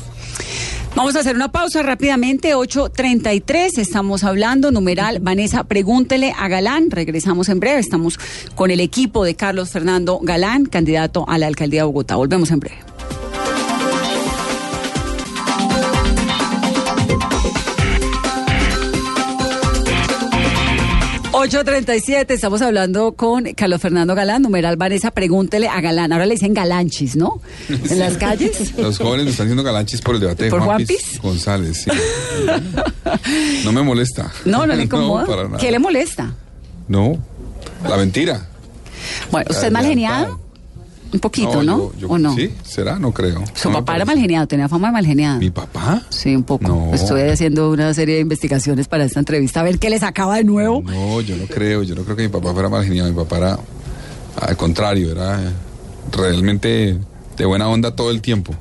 Vamos a hacer una pausa rápidamente, 8.33, estamos hablando, numeral, Vanessa, pregúntele a Galán, regresamos en breve, estamos con el equipo de Carlos Fernando Galán, candidato a la alcaldía de Bogotá, volvemos en breve. ...8.37, estamos hablando con Carlos Fernando Galán, numeral Vanessa, pregúntele a Galán. Ahora le dicen galanchis, ¿no? En las calles. Los jóvenes me están haciendo galanchis por el debate de ¿Por Juan? Piz González. sí. No me molesta. No, no le incomoda. ¿Qué le molesta? No, la mentira. Bueno, ¿usted es mal geniado? Un poquito, ¿no? yo- yo- ¿O no? Sí, será, no creo. Su No papá era mal geniado, tenía fama de mal geniado. ¿Mi papá? Sí, un poco. No. Estoy haciendo una serie de investigaciones para esta entrevista, a ver qué les acaba de nuevo. No, yo no creo, yo no creo que mi papá fuera mal geniado, mi papá era al contrario, era realmente de buena onda todo el tiempo.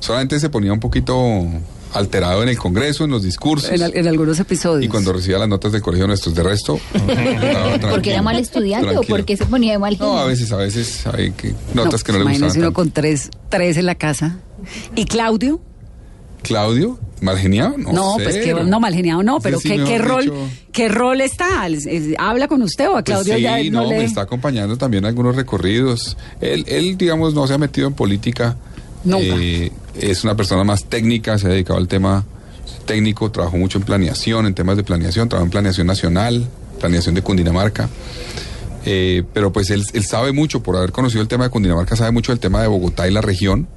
Solamente se ponía un poquito alterado en el Congreso, en los discursos. En, al- en algunos episodios. Y cuando recibía las notas del colegio nuestros, de resto. ¿Porque era mal estudiante o tranquilo. porque se ponía de mal No, a genio? veces, a veces hay que, notas que no le imagínese gustaban. uno tanto. con tres, tres en la casa. ¿Y Claudio? Claudio, mal geniado, no, No, pues que no, mal geniado no, pero sí, ¿qué, qué rol, dicho. qué rol está? ¿Es- es- ¿Habla con usted o a Pues Claudio sí, ya no, no, le...? me está acompañando también algunos recorridos. Él, él, digamos, no se ha metido en política. Nunca. Eh, es una persona más técnica, se ha dedicado al tema técnico, trabajó mucho en planeación, en temas de planeación, trabajó en planeación nacional, planeación de Cundinamarca. Eh, pero pues él, sabe mucho, por haber conocido el tema de Cundinamarca, sabe mucho del tema de Bogotá y la región.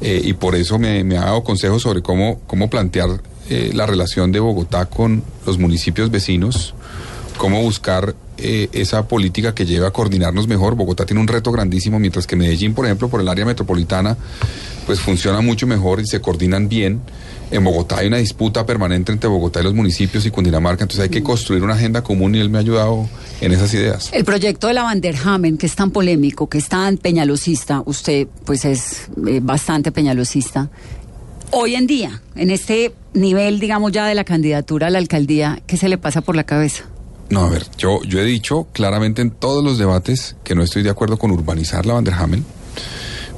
Eh, y por eso me, ha dado consejos sobre cómo, cómo plantear la relación de Bogotá con los municipios vecinos, cómo buscar eh, esa política que lleve a coordinarnos mejor. Bogotá tiene un reto grandísimo, mientras que Medellín, por ejemplo, por el área metropolitana, pues funciona mucho mejor y se coordinan bien. En Bogotá hay una disputa permanente entre Bogotá y los municipios y Cundinamarca, entonces hay que construir una agenda común y él me ha ayudado en esas ideas. El proyecto de la Vanderhamen, que es tan polémico, que es tan peñalosista, usted pues es eh, bastante peñalosista. Hoy en día, en este nivel, digamos ya de la candidatura a la alcaldía, ¿qué se le pasa por la cabeza? No, a ver, yo, yo he dicho claramente en todos los debates que no estoy de acuerdo con urbanizar la Vanderhamen,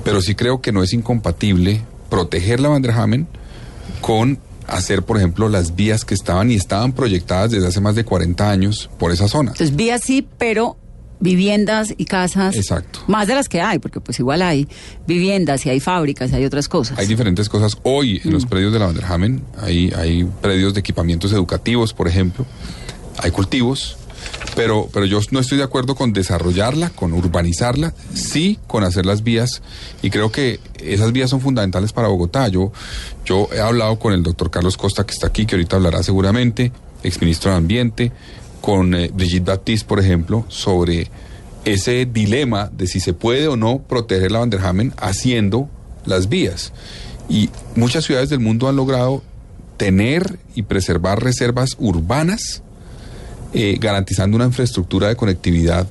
pero sí creo que no es incompatible proteger la Vanderhamen con hacer, por ejemplo, las vías que estaban y estaban proyectadas desde hace más de 40 años por esa zona. Entonces, vía sí, pero viviendas y casas. Exacto. Más de las que hay, porque pues igual hay viviendas y hay fábricas y hay otras cosas. Hay diferentes cosas. Hoy en los predios de la Vanderhamen hay, hay predios de equipamientos educativos, por ejemplo. Hay cultivos. Pero, pero yo no estoy de acuerdo con desarrollarla, con urbanizarla, sí con hacer las vías. Y creo que esas vías son fundamentales para Bogotá. Yo, yo he hablado con el doctor Carlos Costa, que está aquí, que ahorita hablará seguramente, exministro de Ambiente, con eh, Brigitte Baptiste, por ejemplo, sobre ese dilema de si se puede o no proteger la Vanderhamen haciendo las vías. Y muchas ciudades del mundo han logrado tener y preservar reservas urbanas, eh, garantizando una infraestructura de conectividad.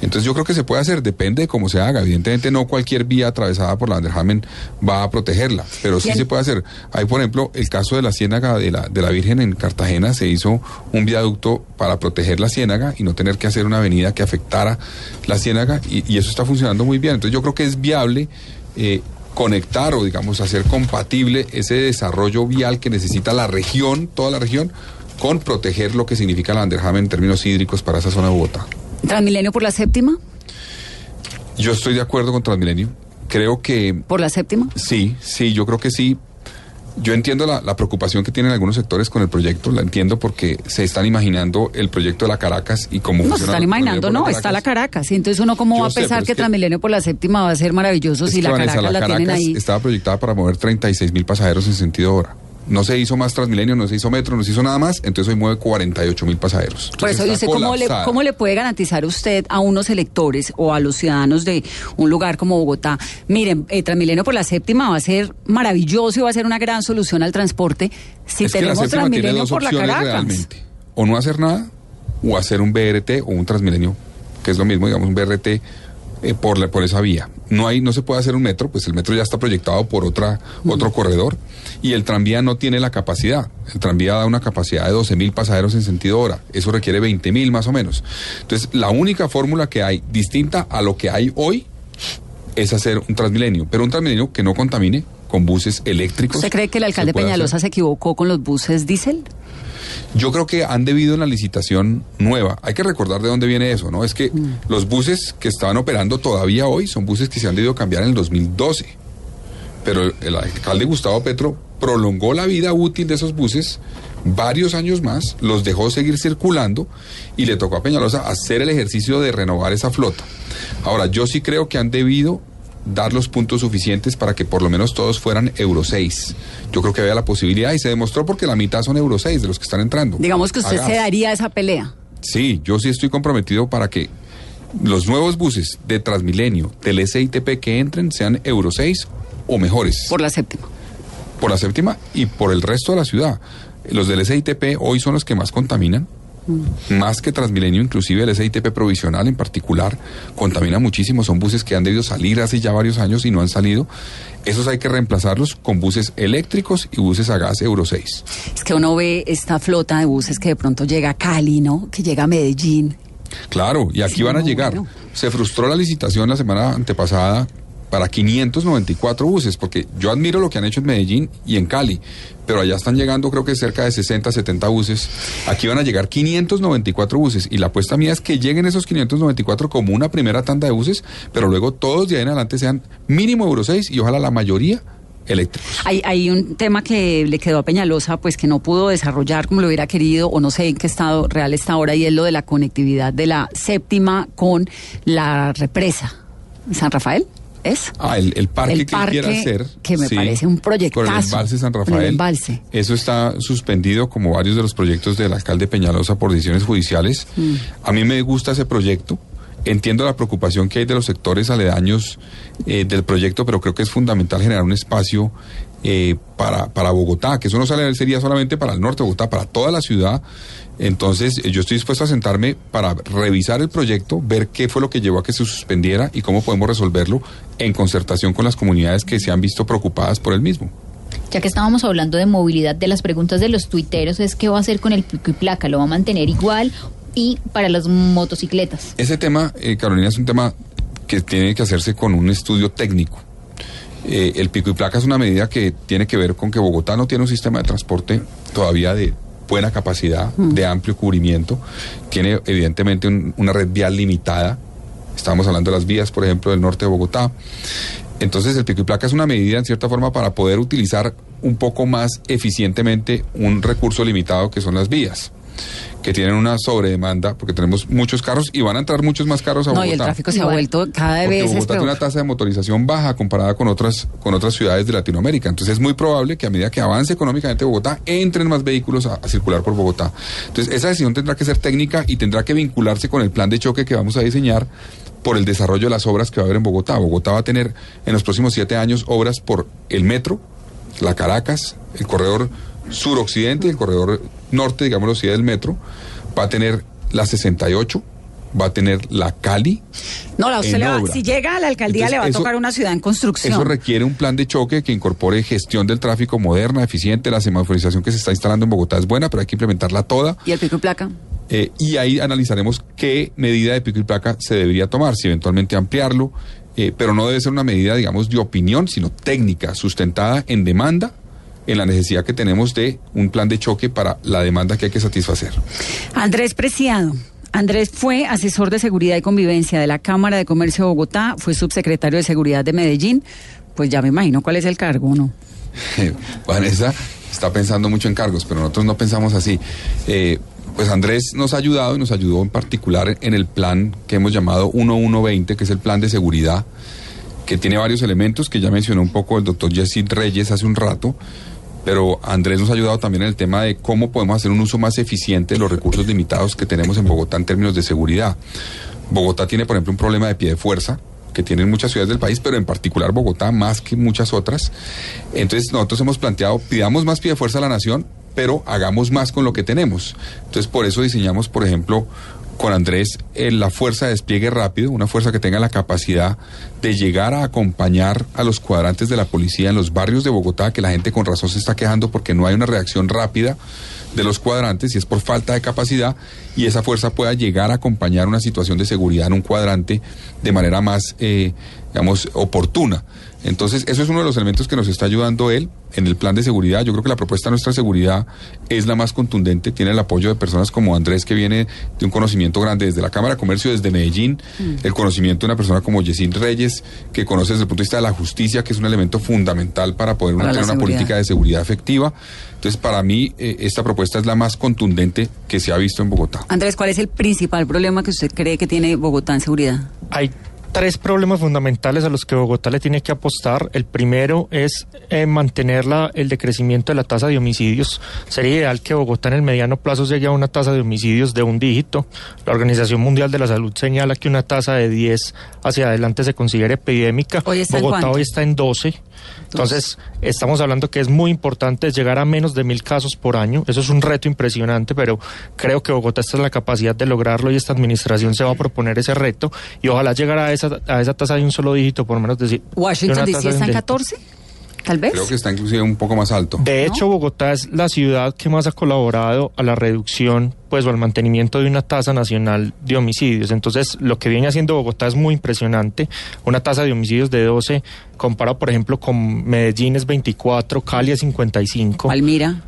Entonces yo creo que se puede hacer, depende de cómo se haga. Evidentemente no cualquier vía atravesada por la Vanderhamen va a protegerla, pero sí Bien. se puede hacer. Hay, por ejemplo, el caso de la ciénaga de la, de la Virgen en Cartagena, se hizo un viaducto para proteger la ciénaga y no tener que hacer una avenida que afectara la ciénaga y, y eso está funcionando muy bien. Entonces yo creo que es viable eh, conectar o digamos hacer compatible ese desarrollo vial que necesita la región, toda la región, con proteger lo que significa la Vanderhamen en términos hídricos para esa zona de Bogotá. Transmilenio por la séptima, Yo estoy de acuerdo con Transmilenio. Creo que por la séptima. sí, sí, yo creo que sí. Yo entiendo la, la preocupación que tienen algunos sectores con el proyecto, la entiendo porque se están imaginando el proyecto de la Caracas y cómo No se están imaginando, no, está la Caracas. Y entonces uno cómo Yo va a sé, pensar que, Transmilenio por la séptima va a ser maravilloso si la Vanessa, Caracas la, tienen Caracas ahí. estaba proyectada para mover 36 mil pasajeros en sentido hora. No se hizo más Transmilenio, no se hizo metro, no se hizo nada más, entonces hoy mueve 48 mil pasajeros. Por eso, Entonces ¿y está usted cómo le, cómo le puede garantizar usted a unos electores o a los ciudadanos de un lugar como Bogotá? Miren, eh, Transmilenio por la séptima va a ser maravilloso y va a ser una gran solución al transporte si es que la tenemos tiene Transmilenio por la Caracas. realmente. O no hacer nada, o hacer un BRT o un Transmilenio, que es lo mismo, digamos, un BRT eh, por, la- por esa vía. No hay, no se puede hacer un metro, pues el metro ya está proyectado por otra, otro corredor, y el tranvía no tiene la capacidad. El tranvía da una capacidad de 12 mil pasajeros en sentido hora. Eso requiere 20 mil más o menos. Entonces, la única fórmula que hay, distinta a lo que hay hoy, es hacer un Transmilenio, pero un Transmilenio que no contamine con buses eléctricos. ¿Usted cree que el Se alcalde hacer. Peñalosa se equivocó con los buses diésel? Yo creo que han debido en la licitación nueva. Hay que recordar de dónde viene eso, ¿no? Es que los buses que estaban operando todavía hoy son buses que se han debido cambiar en el 2012. Pero el, alcalde Gustavo Petro prolongó la vida útil de esos buses varios años más, los dejó seguir circulando y le tocó a Peñalosa hacer el ejercicio de renovar esa flota. Ahora, yo sí creo que han debido dar los puntos suficientes para que por lo menos todos fueran Euro 6. Yo creo que había la posibilidad y se demostró porque la mitad son Euro 6 de los que están entrando. Digamos que usted se daría esa pelea. Sí, yo sí estoy comprometido para que los nuevos buses de Transmilenio, del SITP que entren sean Euro 6 o mejores. Por la séptima. Por la séptima y por el resto de la ciudad. Los del SITP hoy son los que más contaminan. Más que Transmilenio, inclusive el SITP provisional en particular, contamina muchísimo. Son buses que han debido salir hace ya varios años y no han salido. Esos hay que reemplazarlos con buses eléctricos y buses a gas Euro 6. Es que uno ve esta flota de buses que de pronto llega a Cali, ¿no? Que llega a Medellín. Claro, y aquí Sí, van a no, llegar. bueno. Se frustró la licitación la semana antepasada para 594 buses, porque yo admiro lo que han hecho en Medellín y en Cali, pero allá están llegando creo que cerca de 60, 70 buses. Aquí van a llegar 594 buses y la apuesta mía es que lleguen esos 594 como una primera tanda de buses, pero luego todos de ahí en adelante sean mínimo Euro 6 y ojalá la mayoría eléctricos. Hay, hay un tema que le quedó a Peñalosa, pues que no pudo desarrollar como lo hubiera querido, o no sé en qué estado real está ahora, y es lo de la conectividad de la séptima con la represa. ¿San Rafael? ¿Es? Ah, el, el parque El que parque hacer. que me parece un Por el proyectazo. embalse San el Rafael. embalse. Eso está suspendido como varios de los proyectos del alcalde Peñalosa por decisiones judiciales. Mm. A mí me gusta ese proyecto. Entiendo la preocupación que hay de los sectores aledaños eh, del proyecto, pero creo que es fundamental generar un espacio eh, para, para Bogotá, que eso no sale- sería solamente para el norte de Bogotá, para toda la ciudad. Entonces, eh, yo estoy dispuesto a sentarme para revisar el proyecto, ver qué fue lo que llevó a que se suspendiera y cómo podemos resolverlo en concertación con las comunidades que se han visto preocupadas por el mismo. Ya que estábamos hablando de movilidad, de las preguntas de los tuiteros es qué va a hacer con el pico y placa, lo va a mantener igual y para las motocicletas. Ese tema, eh, Carolina, es un tema que tiene que hacerse con un estudio técnico. Eh, el pico y placa es una medida que tiene que ver con que Bogotá no tiene un sistema de transporte todavía de buena capacidad, de amplio cubrimiento. Tiene evidentemente un- una red vial limitada. Estamos hablando de las vías, por ejemplo, del norte de Bogotá. Entonces el pico y placa es una medida en cierta forma para poder utilizar un poco más eficientemente un recurso limitado que son las vías que tienen una sobredemanda porque tenemos muchos carros y van a entrar muchos más carros a No, Bogotá. y el tráfico se ha vuelto cada Porque vez es Bogotá tiene una tasa de motorización baja comparada con otras, con otras ciudades de Latinoamérica. Entonces es muy probable que a medida que avance económicamente Bogotá, entren más vehículos a, a circular por Bogotá. Entonces esa decisión tendrá que ser técnica y tendrá que vincularse con el plan de choque que vamos a diseñar por el desarrollo de las obras que va a haber en Bogotá. Bogotá va a tener en los próximos siete años obras por el metro, la Caracas, el corredor suroccidente y el corredor norte, digámoslo así, del metro. Va a tener la 68, va a tener la Cali, No, la usted le va- obra. si llega a la alcaldía Entonces, le va a eso- tocar una ciudad en construcción. Eso requiere un plan de choque que incorpore gestión del tráfico moderna, eficiente. La semaforización que se está instalando en Bogotá es buena, pero hay que implementarla toda. ¿Y el pico y placa? Eh, y ahí analizaremos qué medida de pico y placa se debería tomar, si eventualmente ampliarlo, eh, pero no debe ser una medida, digamos, de opinión, sino técnica, sustentada en demanda, en la necesidad que tenemos de un plan de choque para la demanda que hay que satisfacer. Andrés Preciado. Andrés fue asesor de seguridad y convivencia de la Cámara de Comercio de Bogotá, fue subsecretario de Seguridad de Medellín. Pues ya me imagino cuál es el cargo, ¿no? Vanessa está pensando mucho en cargos, pero nosotros no pensamos así. Eh, pues Andrés nos ha ayudado y nos ayudó en particular en el plan que hemos llamado 1120, que es el plan de seguridad, que tiene varios elementos que ya mencionó un poco el doctor Jesse Reyes hace un rato, pero Andrés nos ha ayudado también en el tema de cómo podemos hacer un uso más eficiente de los recursos limitados que tenemos en Bogotá en términos de seguridad. Bogotá tiene, por ejemplo, un problema de pie de fuerza que tienen muchas ciudades del país, pero en particular Bogotá más que muchas otras. Entonces nosotros hemos planteado, pidamos más pie de fuerza a la nación, pero hagamos más con lo que tenemos. Entonces por eso diseñamos, por ejemplo, con Andrés eh, la fuerza de despliegue rápido, una fuerza que tenga la capacidad de llegar a acompañar a los cuadrantes de la policía en los barrios de Bogotá, que la gente con razón se está quejando porque no hay una reacción rápida de los cuadrantes y es por falta de capacidad y esa fuerza pueda llegar a acompañar una situación de seguridad en un cuadrante de manera más, eh, digamos, oportuna. Entonces, eso es uno de los elementos que nos está ayudando él en el plan de seguridad. Yo creo que la propuesta de nuestra seguridad es la más contundente, tiene el apoyo de personas como Andrés, que viene de un conocimiento grande desde la Cámara de Comercio, desde Medellín, el conocimiento de una persona como Yesin Reyes, que conoce desde el punto de vista de la justicia, que es un elemento fundamental para poder Para la tener una política de seguridad efectiva. Entonces, para mí, eh, esta propuesta es la más contundente que se ha visto en Bogotá. Andrés, ¿cuál es el principal problema que usted cree que tiene Bogotá en seguridad? Hay tres problemas fundamentales a los que Bogotá le tiene que apostar. El primero es eh, mantener la- el decrecimiento de la tasa de homicidios. Sería ideal que Bogotá en el mediano plazo llegue a una tasa de homicidios de un dígito. La Organización Mundial de la Salud señala que una tasa de 10 hacia adelante se considera epidémica. Hoy está en Bogotá hoy está en 12. Entonces, estamos hablando que es muy importante llegar a menos de mil casos por año. Eso es un reto impresionante, pero creo que Bogotá está en la capacidad de lograrlo y esta administración se va a proponer ese reto y ojalá llegar a esa, a esa tasa de un solo dígito, por lo menos decir. de Washington DC está en dígito. 14, tal vez. Creo que está inclusive un poco más alto. De hecho, Bogotá es la ciudad que más ha colaborado a la reducción, pues, o al mantenimiento de una tasa nacional de homicidios. Entonces, lo que viene haciendo Bogotá es muy impresionante. Una tasa de homicidios de 12, comparado, por ejemplo, con Medellín es 24, Cali es 55. Palmira.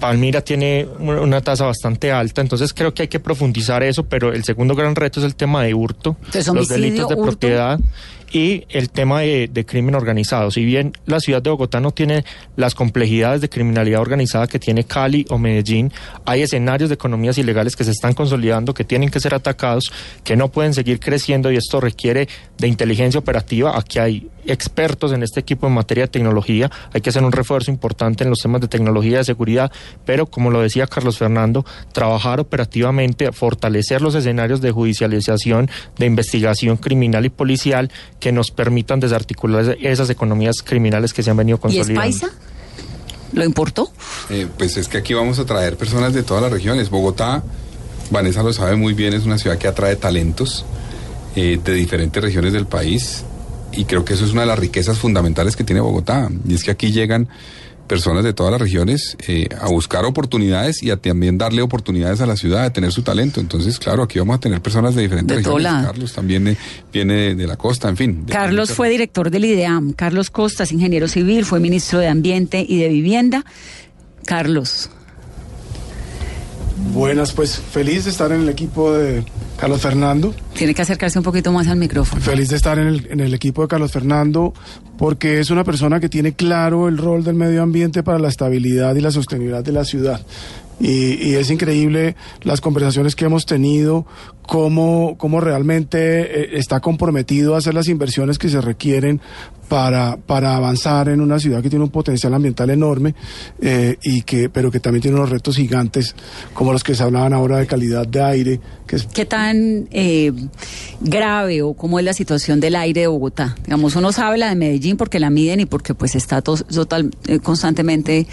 Palmira tiene una tasa bastante alta, entonces creo que hay que profundizar eso, pero el segundo gran reto es el tema de hurto, Entonces, los delitos de hurto. propiedad y el tema de, crimen organizado. Si bien la ciudad de Bogotá no tiene las complejidades de criminalidad organizada que tiene Cali o Medellín, hay escenarios de economías ilegales que se están consolidando, que tienen que ser atacados, que no pueden seguir creciendo y esto requiere de inteligencia operativa. Aquí hay expertos en este equipo en materia de tecnología, hay que hacer un refuerzo importante en los temas de tecnología de seguridad, pero como lo decía Carlos Fernando, trabajar operativamente, fortalecer los escenarios de judicialización, de investigación criminal y policial que nos permitan desarticular esas economías criminales que se han venido ¿Y es consolidando. paisa? ¿Lo importó? Eh, pues es que aquí vamos a traer personas de todas las regiones. Bogotá, Vanessa lo sabe muy bien, es una ciudad que atrae talentos eh, de diferentes regiones del país y creo que eso es una de las riquezas fundamentales que tiene Bogotá. Y es que aquí llegan personas de todas las regiones eh, a buscar oportunidades y a también darle oportunidades a la ciudad de tener su talento. Entonces, claro, aquí vamos a tener personas de diferentes De regiones. Carlos también eh, viene de, de la costa, en fin. de- Carlos fue director del IDEAM. Carlos Costas, ingeniero civil, fue ministro de Ambiente y de Vivienda. Carlos, Buenas, pues feliz de estar en el equipo de Carlos Fernando. tiene que acercarse un poquito más al micrófono. Feliz de estar en el, en el equipo de Carlos Fernando porque es una persona que tiene claro el rol del medio ambiente para la estabilidad y la sostenibilidad de la ciudad. Y, y es increíble las conversaciones que hemos tenido, cómo, cómo realmente eh, está comprometido a hacer las inversiones que se requieren para, para avanzar en una ciudad que tiene un potencial ambiental enorme, eh, y que, pero que también tiene unos retos gigantes, como los que se hablaban ahora de calidad de aire, que es ¿Qué tan eh, grave o cómo es la situación del aire de Bogotá? Digamos, uno sabe la de Medellín porque la miden y porque pues está to- total, eh, constantemente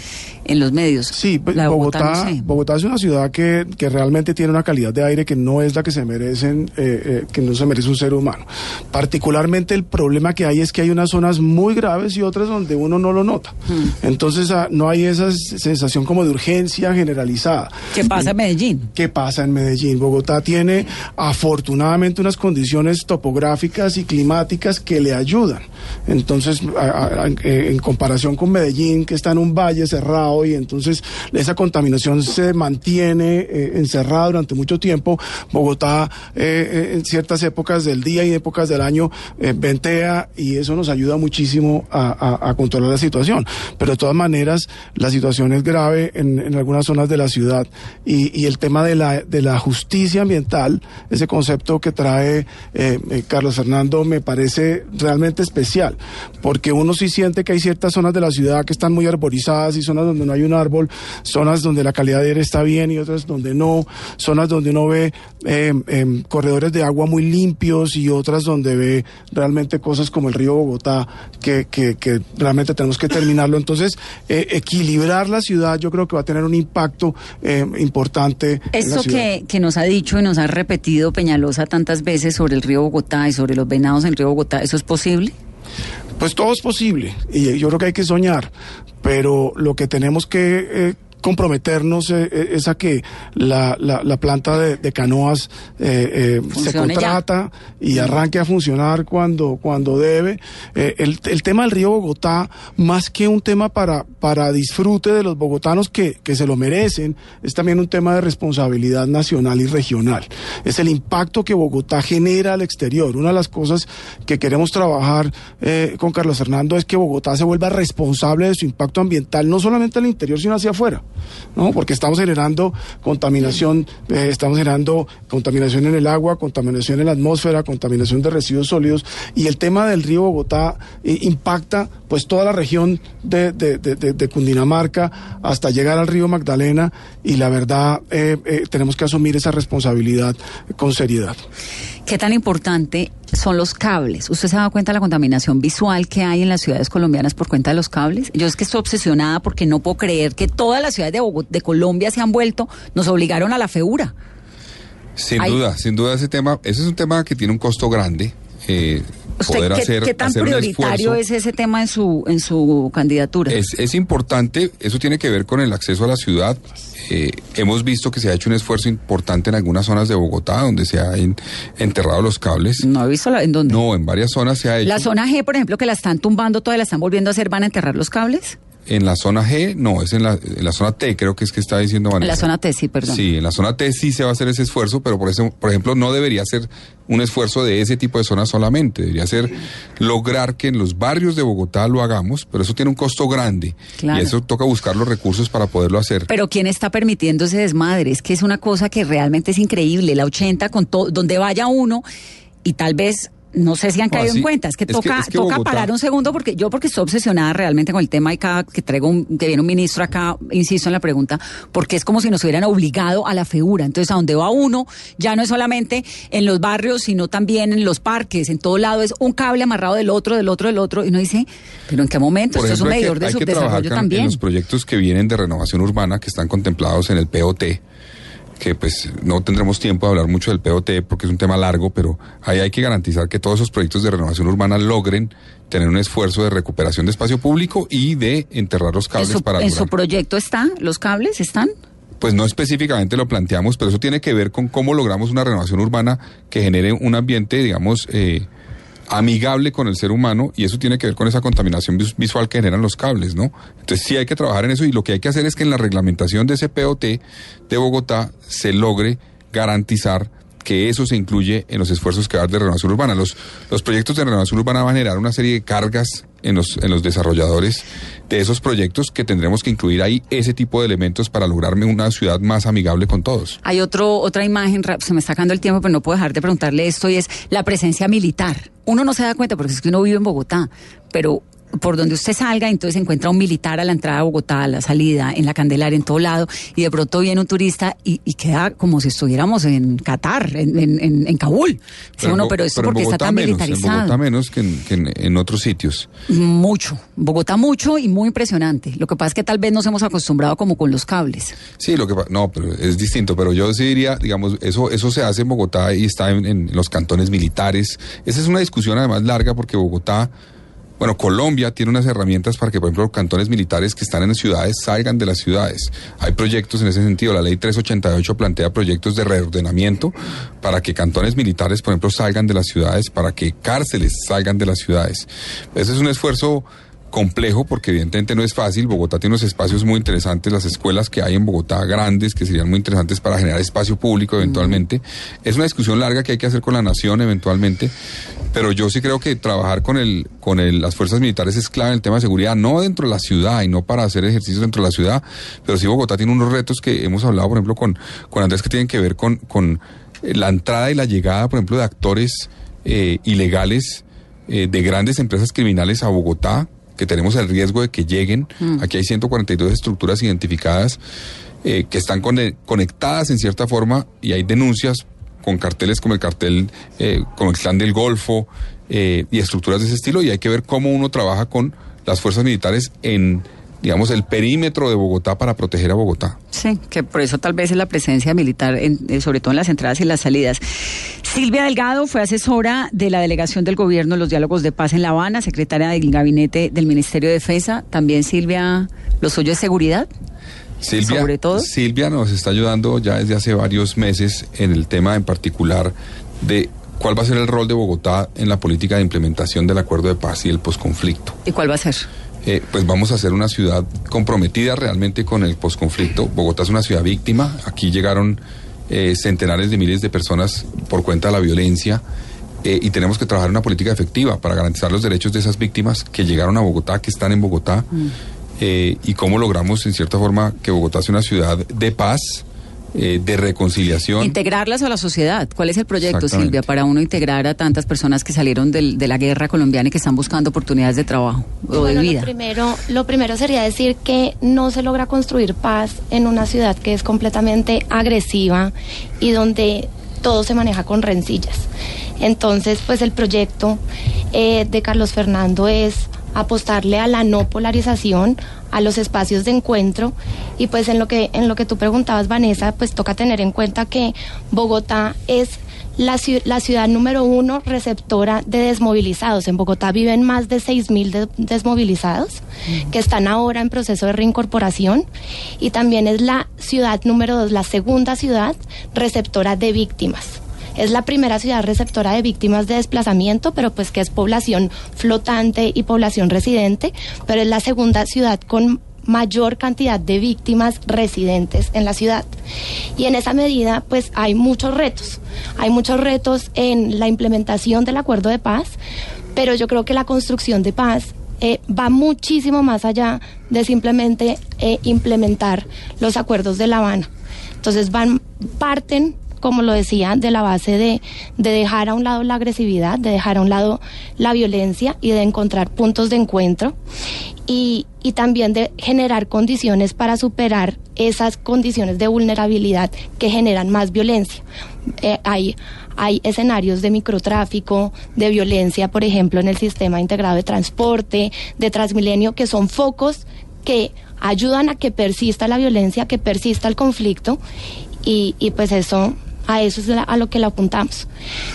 en los medios. Sí, pues, la Bogotá, Bogotá, no sé. Bogotá es una ciudad que, que realmente tiene una calidad de aire que no es la que se merecen, eh, eh, que no se merece un ser humano. Particularmente el problema que hay es que hay unas zonas muy graves y otras donde uno no lo nota. Hmm. Entonces ah, no hay esa sensación como de urgencia generalizada. ¿Qué pasa en Medellín? ¿Qué pasa en Medellín? Bogotá tiene afortunadamente unas condiciones topográficas y climáticas que le ayudan. Entonces, a- a- a- en comparación con Medellín, que está en un valle cerrado y entonces esa contaminación se mantiene eh, encerrada durante mucho tiempo, Bogotá eh, eh, en ciertas épocas del día y épocas del año eh, ventea y eso nos ayuda muchísimo a, a- a controlar la situación. Pero de todas maneras, la situación es grave en, en algunas zonas de la ciudad y, y el tema de la, de la justicia ambiental, ese concepto que trae eh, eh, Carlos Fernando, me parece realmente especial, porque uno sí siente que hay ciertas zonas de la ciudad que están muy arborizadas y zonas donde no hay un árbol, zonas donde la calidad de aire está bien y otras donde no, zonas donde uno ve eh, em, corredores de agua muy limpios y otras donde ve realmente cosas como el río Bogotá que, que, que realmente tenemos que terminarlo. Entonces, eh, equilibrar la ciudad yo creo que va a tener un impacto eh, importante. Esto ciudad. que, que nos ha dicho y nos ha repetido Peñalosa tantas veces sobre el río Bogotá y sobre los venados en el río Bogotá, ¿eso es posible? Pues todo es posible y yo creo que hay que soñar, pero lo que tenemos que eh, comprometernos eh, eh, es a que la, la, la planta de, de canoas eh, eh, se ya. contrata y arranque a funcionar cuando, cuando debe. Eh, el, el tema del río Bogotá, más que un tema para, para disfrute de los bogotanos que, que se lo merecen, es también un tema de responsabilidad nacional y regional. Es el impacto que Bogotá genera al exterior. Una de las cosas que queremos trabajar eh, con Carlos Fernando es que Bogotá se vuelva responsable de su impacto ambiental, no solamente al interior, sino hacia afuera. ¿No? Porque estamos generando contaminación, eh, estamos generando contaminación en el agua, contaminación en la atmósfera, contaminación de residuos sólidos y el tema del río Bogotá eh, impacta pues toda la región de, Cundinamarca hasta llegar al río Magdalena y la verdad eh, tenemos que asumir esa responsabilidad con seriedad. ¿Qué tan importante son los cables? ¿Usted se ha dado cuenta de la contaminación visual que hay en las ciudades colombianas por cuenta de los cables? Yo es que estoy obsesionada porque no puedo creer que todas las ciudades de, Colombia se han vuelto, nos obligaron a la feura. Sin Hay- duda, sin duda ese tema, ese es un tema que tiene un costo grande. eh, ¿Usted poder qué, hacer, qué tan hacer un prioritario esfuerzo. es ese tema en su, en su candidatura? Es, es importante, eso tiene que ver con el acceso a la ciudad. Eh, hemos visto que se ha hecho un esfuerzo importante en algunas zonas de Bogotá, donde se han enterrado los cables. No he visto la- en dónde. No, en varias zonas se ha hecho. La zona G, por ejemplo, que la están tumbando, todavía la están volviendo a hacer, ¿van a enterrar los cables? En la zona G, no, es en la, en la zona T, creo que es que está diciendo En Vanessa. la zona T, sí, perdón. Sí, en la zona T sí se va a hacer ese esfuerzo, pero por eso, por ejemplo, no debería ser un esfuerzo de ese tipo de zonas solamente. Debería ser lograr que en los barrios de Bogotá lo hagamos, pero eso tiene un costo grande. Claro. Y eso toca buscar los recursos para poderlo hacer. Pero ¿quién está permitiendo ese desmadre? Es que es una cosa que realmente es increíble. La 80 con todo, donde vaya uno y tal vez no sé si han caído en cuenta. Es que es que- toca, es que toca Bogotá- parar un segundo porque yo porque estoy obsesionada realmente con el tema y cada que traigo un, que viene un ministro acá, insisto en la pregunta, porque es como si nos hubieran obligado a la feura. Entonces, a donde va uno, ya no es solamente en los barrios, sino también en los parques, en todo lado es un cable amarrado del otro, del otro, del otro, y uno dice, pero ¿en qué momento? Por Esto es un hay medidor que, de hay que trabajar subdesarrollo también. en los proyectos que vienen de renovación urbana que están contemplados en el POT, que pues no tendremos tiempo de hablar mucho del POT porque es un tema largo, pero ahí hay que garantizar que todos esos proyectos de renovación urbana logren tener un esfuerzo de recuperación de espacio público y de enterrar los cables para en su proyecto están, los cables están. Pues no específicamente lo planteamos, pero eso tiene que ver con cómo logramos una renovación urbana que genere un ambiente, digamos, eh, amigable con el ser humano y eso tiene que ver con esa contaminación vis- visual que generan los cables, ¿no? Entonces sí hay que trabajar en eso y lo que hay que hacer es que en la reglamentación de ese POT de Bogotá se logre garantizar que eso se incluye en los esfuerzos que va a dar de renovación urbana. Los, los proyectos de renovación urbana van a generar una serie de cargas en los, en los desarrolladores de esos proyectos que tendremos que incluir ahí ese tipo de elementos para lograrme una ciudad más amigable con todos. Hay otro, otra imagen, se me está sacando el tiempo, pero no puedo dejar de preguntarle esto, y es la presencia militar. Uno no se da cuenta porque es que uno vive en Bogotá, pero por donde usted salga, entonces encuentra un militar a la entrada de Bogotá, a la salida, en la Candelaria, en todo lado, y de pronto viene un turista y, y queda como si estuviéramos en Qatar, en, en, en- en Kabul. Dice uno, en Bo- pero esto en porque está tan menos, En militarizado. Bogotá menos que en, que en- en otros sitios. Mucho. Bogotá mucho y muy impresionante. Lo que pasa es que tal vez nos hemos acostumbrado como con los cables. Sí, lo que no, pero es distinto. Pero yo sí diría, digamos, eso eso se hace en Bogotá y está en, en los cantones militares. Esa es una discusión además larga porque Bogotá, bueno, Colombia tiene unas herramientas para que, por ejemplo, cantones militares que están en ciudades salgan de las ciudades. Hay proyectos en ese sentido. La ley 388 plantea proyectos de reordenamiento para que cantones militares, por ejemplo, salgan de las ciudades, para que cárceles salgan de las ciudades. Ese es un esfuerzo complejo porque evidentemente no es fácil. Bogotá tiene unos espacios muy interesantes, las escuelas que hay en Bogotá grandes que serían muy interesantes para generar espacio público eventualmente. Es una discusión larga que hay que hacer con la nación eventualmente, pero yo sí creo que trabajar con el con el, las fuerzas militares es clave en el tema de seguridad, no dentro de la ciudad y no para hacer ejercicios dentro de la ciudad, pero sí Bogotá tiene unos retos que hemos hablado, por ejemplo, con, con Andrés que tienen que ver con, con eh, la entrada y la llegada, por ejemplo, de actores eh, ilegales eh, de grandes empresas criminales a Bogotá, que tenemos el riesgo de que lleguen. Mm. Aquí hay 142 estructuras identificadas eh, que están cone- conectadas en cierta forma y hay denuncias con carteles como el cartel, eh, como el clan del Golfo eh, y estructuras de ese estilo y hay que ver cómo uno trabaja con las fuerzas militares en, digamos, el perímetro de Bogotá para proteger a Bogotá. Sí, que por eso tal vez es la presencia militar, en- eh, sobre todo en las entradas y las salidas. Silvia Delgado fue asesora de la delegación del gobierno en los diálogos de paz en La Habana, secretaria del gabinete del Ministerio de Defensa. También Silvia, lo suyo es seguridad. Silvia, Sobre todo. Silvia nos está ayudando ya desde hace varios meses en el tema en particular de cuál va a ser el rol de Bogotá en la política de implementación del acuerdo de paz y el posconflicto. ¿Y cuál va a ser? Eh, pues vamos a ser una ciudad comprometida realmente con el posconflicto. Bogotá es una ciudad víctima. Aquí llegaron eh, centenares de miles de personas por cuenta de la violencia. eh, y tenemos que trabajar una política efectiva para garantizar los derechos de esas víctimas que llegaron a Bogotá, que están en Bogotá. eh, y cómo logramos en cierta forma que Bogotá sea una ciudad de paz, eh, de reconciliación. Integrarlas a la sociedad. ¿Cuál es el proyecto. Silvia, para uno integrar a tantas personas que salieron del- de la guerra colombiana y que están buscando oportunidades de trabajo o de vida? Lo primero, lo primero sería decir que no se logra construir paz en una ciudad que es completamente agresiva y donde todo se maneja con rencillas. Entonces, pues el proyecto eh, de Carlos Fernando es apostarle a la no polarización, a los espacios de encuentro y pues en lo que en lo que tú preguntabas Vanessa, pues toca tener en cuenta que Bogotá es la, la ciudad número uno receptora de desmovilizados. En Bogotá viven más de 6.000 de- desmovilizados que están ahora en proceso de reincorporación y también es la ciudad número dos, la segunda ciudad receptora de víctimas. Es la primera ciudad receptora de víctimas de desplazamiento, pero pues que es población flotante y población residente, pero es la segunda ciudad con mayor cantidad de víctimas residentes en la ciudad. Y en esa medida, pues hay muchos retos. Hay muchos retos en la implementación del acuerdo de paz, pero yo creo que la construcción de paz eh, va muchísimo más allá de simplemente eh, implementar los acuerdos de La Habana. Entonces van, parten, como lo decía, de la base de, de dejar a un lado la agresividad, de dejar a un lado la violencia y de encontrar puntos de encuentro y, y también de generar condiciones para superar esas condiciones de vulnerabilidad que generan más violencia. Eh, hay, hay escenarios de microtráfico, de violencia, por ejemplo, en el sistema integrado de transporte, de Transmilenio, que son focos que ayudan a que persista la violencia, que persista el conflicto y, y pues eso, a eso es la- a lo que le apuntamos.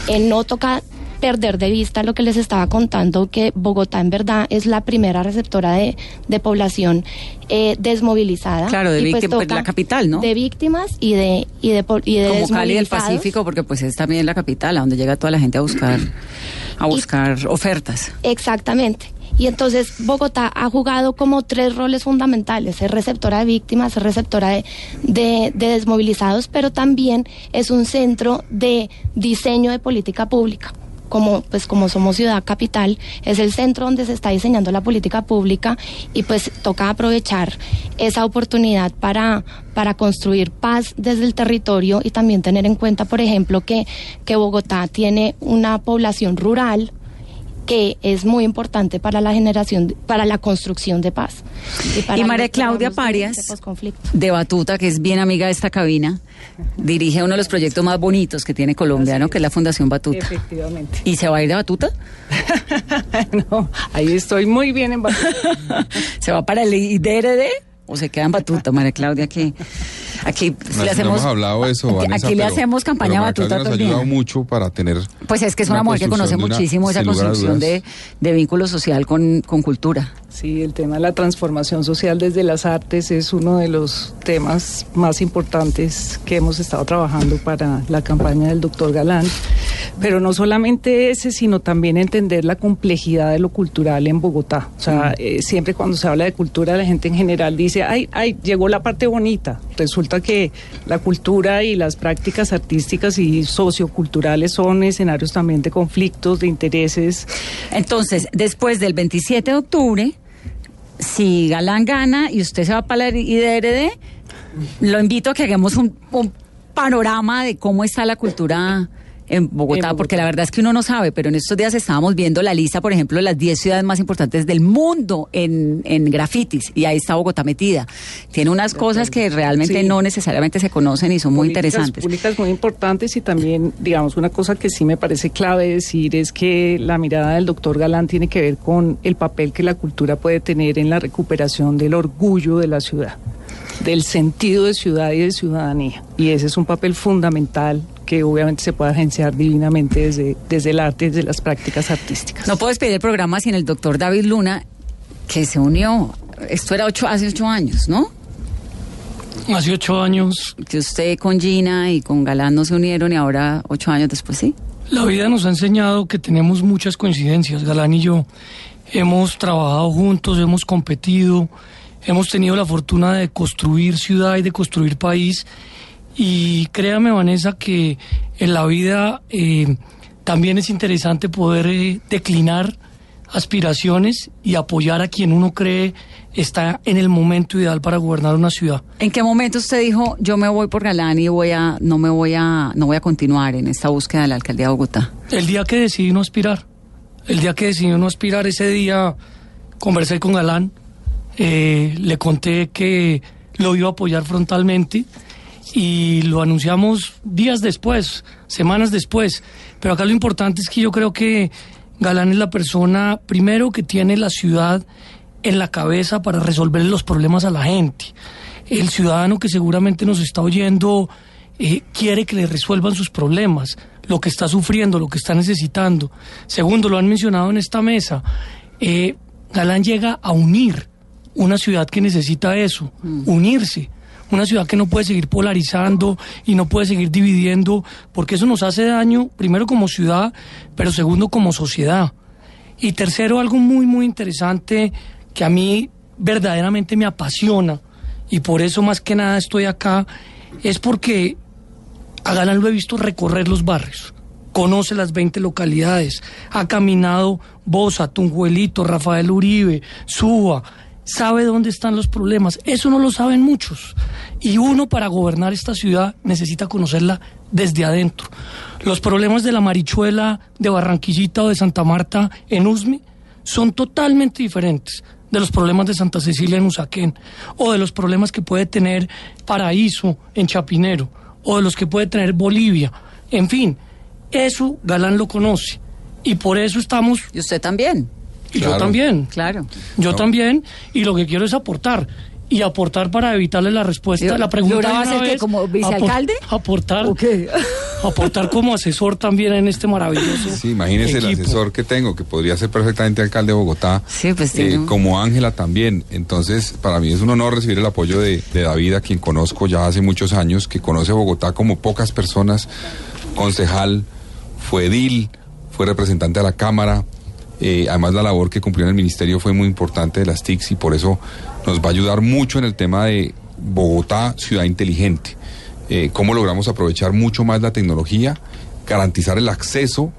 Eh, no toca perder de vista lo que les estaba contando, que Bogotá en verdad es la primera receptora de, de población eh, desmovilizada. Claro, de pues, víctimas, la capital, ¿no? De víctimas y de, y de, y de Como Cali del. Pacífico, porque pues es también la capital, a donde llega toda la gente a buscar, a buscar ofertas. Exactamente. Y entonces Bogotá ha jugado como tres roles fundamentales. Es receptora de víctimas, es receptora de, de- de desmovilizados, pero también es un centro de diseño de política pública. Como, pues, como somos ciudad capital, es el centro donde se está diseñando la política pública y pues toca aprovechar esa oportunidad para, para construir paz desde el territorio y también tener en cuenta, por ejemplo, que, que Bogotá tiene una población rural, que es muy importante para la generación, para la construcción de paz. para Y María Claudia Parias, de Batuta, que es bien amiga de esta cabina, dirige uno de los proyectos más bonitos que tiene Colombia, ¿no? Que es la Fundación Batuta. Efectivamente. ¿Y se va a ir de Batuta? no, ahí estoy muy bien en Batuta. ¿Se va para el IDRD? ¿O se queda en Batuta, María Claudia? Que aquí No, le no hacemos... hemos hablado eso, aquí- Vanessa, aquí le pero- hacemos campaña pero Batuta nos ha ayudado mucho para tener Pues es que es una, mujer que conoce una- muchísimo esa construcción de, de vínculo social con, con cultura. Sí, el tema de la transformación social desde las artes es uno de los temas más importantes que hemos estado trabajando para la campaña del doctor Galán. Pero no solamente ese, sino también entender la complejidad de lo cultural en Bogotá. O sea, eh, siempre cuando se habla de cultura, la gente en general dice, ay, ay, llegó la parte bonita. Resulta que la cultura y las prácticas artísticas y socioculturales son escenarios también de conflictos, de intereses. Entonces, después del 27 de octubre, si Galán gana y usted se va para la IDRD, lo invito a que hagamos un, un panorama de cómo está la cultura en Bogotá, porque la verdad es que uno no sabe, pero en estos días estábamos viendo la lista, por ejemplo, de las 10 ciudades más importantes del mundo en, en grafitis, y ahí está Bogotá metida. Tiene unas cosas que realmente Sí. no necesariamente se conocen y son muy interesantes. públicas muy importantes y también, digamos, una cosa que sí me parece clave decir es que la mirada del doctor Galán tiene que ver con el papel que la cultura puede tener en la recuperación del orgullo de la ciudad, del sentido de ciudad y de ciudadanía. Y ese es un papel fundamental que obviamente se puede agenciar divinamente desde, desde el arte, desde las prácticas artísticas. No puedo despedir el programa sin el doctor David Luna, que se unió. Esto era ocho, hace ocho años, ¿no? Hace ocho años. Que usted con Gina y con Galán no se unieron y ahora ocho años después sí. La vida nos ha enseñado que tenemos muchas coincidencias. Galán y yo hemos trabajado juntos, hemos competido, hemos tenido la fortuna de construir ciudad y de construir país. Y créame, Vanessa, que en la vida eh, también es interesante poder eh, declinar aspiraciones y apoyar a quien uno cree está en el momento ideal para gobernar una ciudad. ¿En qué momento usted dijo yo me voy por Galán y voy a no me voy a no voy a continuar en esta búsqueda de la alcaldía de Bogotá? El día que decidí no aspirar, el día que decidí no aspirar, ese día conversé con Galán, eh, le conté que lo iba a apoyar frontalmente y lo anunciamos días después, semanas después. Pero acá lo importante es que yo creo que Galán es la persona, primero, que tiene la ciudad en la cabeza para resolver los problemas a la gente. El ciudadano que seguramente nos está oyendo eh, quiere que le resuelvan sus problemas, lo que está sufriendo, lo que está necesitando. Segundo, lo han mencionado en esta mesa, eh, Galán llega a unir una ciudad que necesita eso, unirse. Una ciudad que no puede seguir polarizando y no puede seguir dividiendo, porque eso nos hace daño, primero como ciudad, pero segundo como sociedad. Y tercero, algo muy, muy interesante que a mí verdaderamente me apasiona, y por eso más que nada estoy acá, es porque a Galán lo he visto recorrer los barrios, conoce las 20 localidades, ha caminado Bosa, Tunjuelito, Rafael Uribe, Suba, sabe dónde están los problemas. Eso no lo saben muchos. Y uno para gobernar esta ciudad necesita conocerla desde adentro. Los problemas de la Marichuela, de Barranquillita o de Santa Marta en Usme son totalmente diferentes de los problemas de Santa Cecilia en Usaquén, o de los problemas que puede tener Paraíso en Chapinero, o de los que puede tener Bolivia. En fin, eso Galán lo conoce. Y por eso estamos... Y usted también. Y yo también. Claro. Yo también. Y lo que quiero es aportar. Y aportar para evitarle la respuesta. Yo- la pregunta ¿Lula va a ser que como vicealcalde? apor- Aportar. aportar como asesor también en este maravilloso. Sí, imagínese el asesor que tengo, que podría ser perfectamente alcalde de Bogotá, pues, eh, como Ángela también. Entonces, para mí es un honor recibir el apoyo de, de David, a quien conozco ya hace muchos años, que conoce Bogotá como pocas personas, concejal, fue edil, fue representante a la Cámara. Eh, además, la labor que cumplió en el ministerio fue muy importante de las TICs y por eso nos va a ayudar mucho en el tema de Bogotá, ciudad inteligente. Eh, cómo logramos aprovechar mucho más la tecnología, garantizar el acceso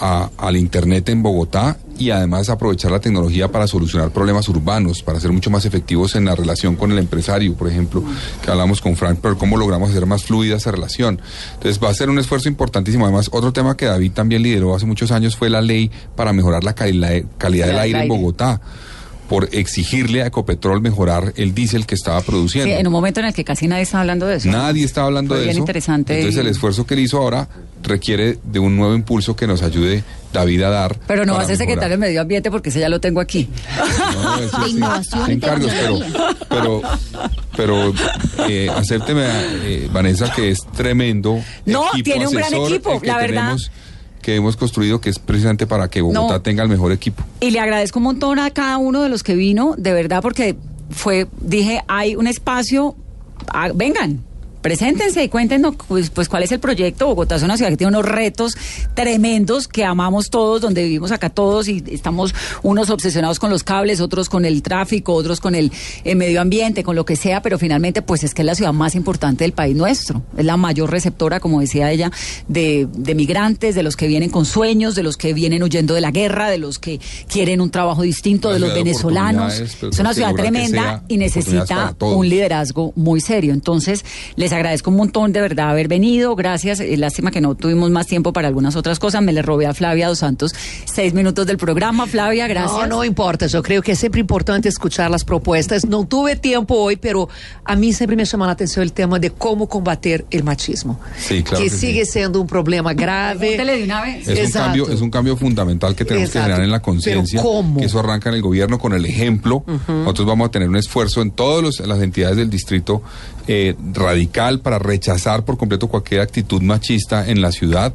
a- al Internet en Bogotá y además aprovechar la tecnología para solucionar problemas urbanos, para ser mucho más efectivos en la relación con el empresario, por ejemplo, que hablamos con Frank, pero cómo logramos hacer más fluida esa relación. Entonces va a ser un esfuerzo importantísimo. Además, otro tema que David también lideró hace muchos años fue la ley para mejorar la calidad, calidad del aire en Bogotá por exigirle a Ecopetrol mejorar el diésel que estaba produciendo. Sí, en un momento en el que casi nadie está hablando de eso. Nadie está hablando Fue de bien eso. interesante Entonces y- el esfuerzo que él hizo ahora requiere de un nuevo impulso que nos ayude David a dar. Pero no va a ser secretario de. Medio Ambiente porque ese ya lo tengo aquí. No, De sí, innovación y encargos, pero, pero, pero eh, acépteme, eh, Vanessa, que es tremendo. No, equipo tiene un gran equipo, la verdad. tenemos, que hemos construido, que es precisamente para que Bogotá No. tenga el mejor equipo. Y le agradezco un montón a cada uno de los que vino, de verdad, porque fue, dije, hay un espacio, ah, vengan. Preséntense y cuéntenos pues, pues, cuál es el proyecto. Bogotá es una ciudad que tiene unos retos tremendos que amamos todos, donde vivimos acá todos y estamos unos obsesionados con los cables, otros con el tráfico, otros con el, medio ambiente, con lo que sea, pero finalmente pues es que es la ciudad más importante del país nuestro. Es la mayor receptora, como decía ella, de, de migrantes, de los que vienen con sueños, de los que vienen huyendo de la guerra, de los que quieren un trabajo distinto, de los de venezolanos. Es una ciudad tremenda y necesita un liderazgo muy serio. Entonces, les agradezco un montón de verdad haber venido. Gracias. Eh, lástima que no tuvimos más tiempo para algunas otras cosas. Me le robé a Flavia Dos Santos seis minutos del programa. Flavia, gracias. No, no importa. Yo creo que es siempre importante escuchar las propuestas. No tuve tiempo hoy, pero a mí siempre me llama la atención el tema de cómo combater el machismo. Sí, claro que, que sí. sigue siendo un problema grave. Pregúntele de una vez. Es un, cambio, es un cambio fundamental que tenemos Exacto. que generar en la conciencia. Que eso arranca en el gobierno con el ejemplo. Nosotros vamos a tener un esfuerzo en todas las entidades del distrito eh, radical para rechazar por completo cualquier actitud machista en la ciudad.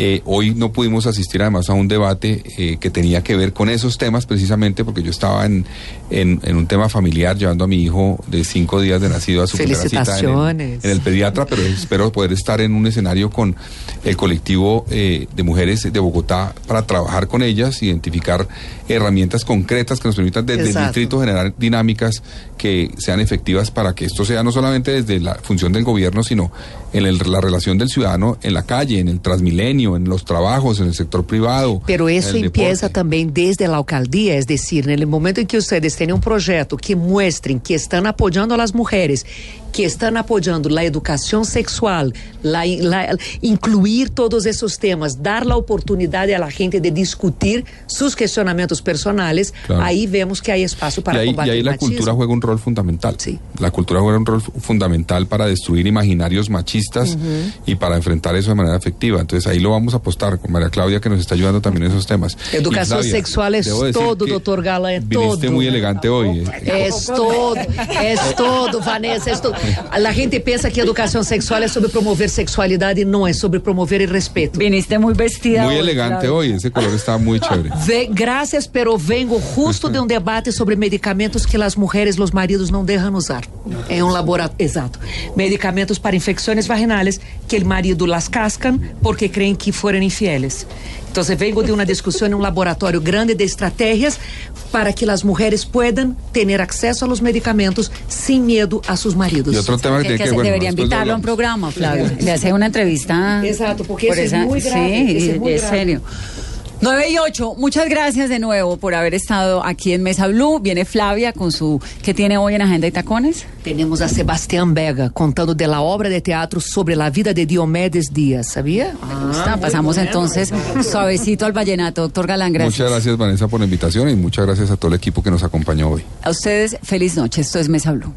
Eh, hoy no pudimos asistir además a un debate eh, que tenía que ver con esos temas precisamente porque yo estaba en, en, en un tema familiar llevando a mi hijo de cinco días de nacido a su primera cita en el, Felicitaciones. en el pediatra, pero espero poder estar en un escenario con el colectivo eh, de mujeres de Bogotá para trabajar con ellas, identificar herramientas concretas que nos permitan desde el distrito generar dinámicas que sean efectivas para que esto sea no solamente desde la función del gobierno, sino en el- la relación del ciudadano en la calle, en el Transmilenio, en los trabajos, en el sector privado. Pero eso empieza deporte. también desde la alcaldía, es decir, en el momento en que ustedes tienen un proyecto que muestren que están apoyando a las mujeres, que están apoyando la educación sexual, la, la- incluir todos esos temas, dar la oportunidad a la gente de discutir sus cuestionamientos personales, Claro. ahí vemos que hay espacio para y ahí, y combatir cultura juega un rol fundamental. La cultura juega un rol fu- fundamental para destruir imaginarios machistas Ujú. y para enfrentar eso de manera efectiva. Entonces ahí lo vamos a apostar con María Claudia que nos está ayudando también en esos temas. Educación Y, Flavia, sexual es todo, doctor Galán, es Viniste todo. muy elegante hoy. eh. Es todo, es todo, Vanessa, es todo. La gente piensa que educación sexual es sobre promover sexualidad y no es sobre promover el respeto. Viniste muy vestida. Muy elegante hoy, ese color está muy chévere. Ve- gracias, pero vengo justo de um debate sobre medicamentos que as mulheres, os maridos não deixam usar. É um laboratório, exato. Medicamentos para infecções vaginais que o marido las cascan porque creem que foram infieles. Então, vengo de uma discussão em um laboratório grande de estratégias para que as mulheres puedan ter acesso a los medicamentos sem medo a seus maridos. Y otro tema que Que, que bueno, debería lo invitarlo a un hablamos. programa, Flavio. Le hace una entrevista. Exacto, porque por eso es muy grave, Sí, es muy es grave. serio. 9 y 8, muchas gracias de nuevo por haber estado aquí en Mesa Blue. Viene Flavia con su. ¿Qué tiene hoy en Agenda y Tacones? Tenemos a Sebastián Vega contando de la obra de teatro sobre la vida de Diomedes Díaz, ¿sabía? Está, pasamos entonces suavecito al vallenato, doctor Galán. Gracias. Muchas gracias Vanessa por la invitación y muchas gracias a todo el equipo que nos acompañó hoy. A ustedes, feliz noche. Esto es Mesa Blue.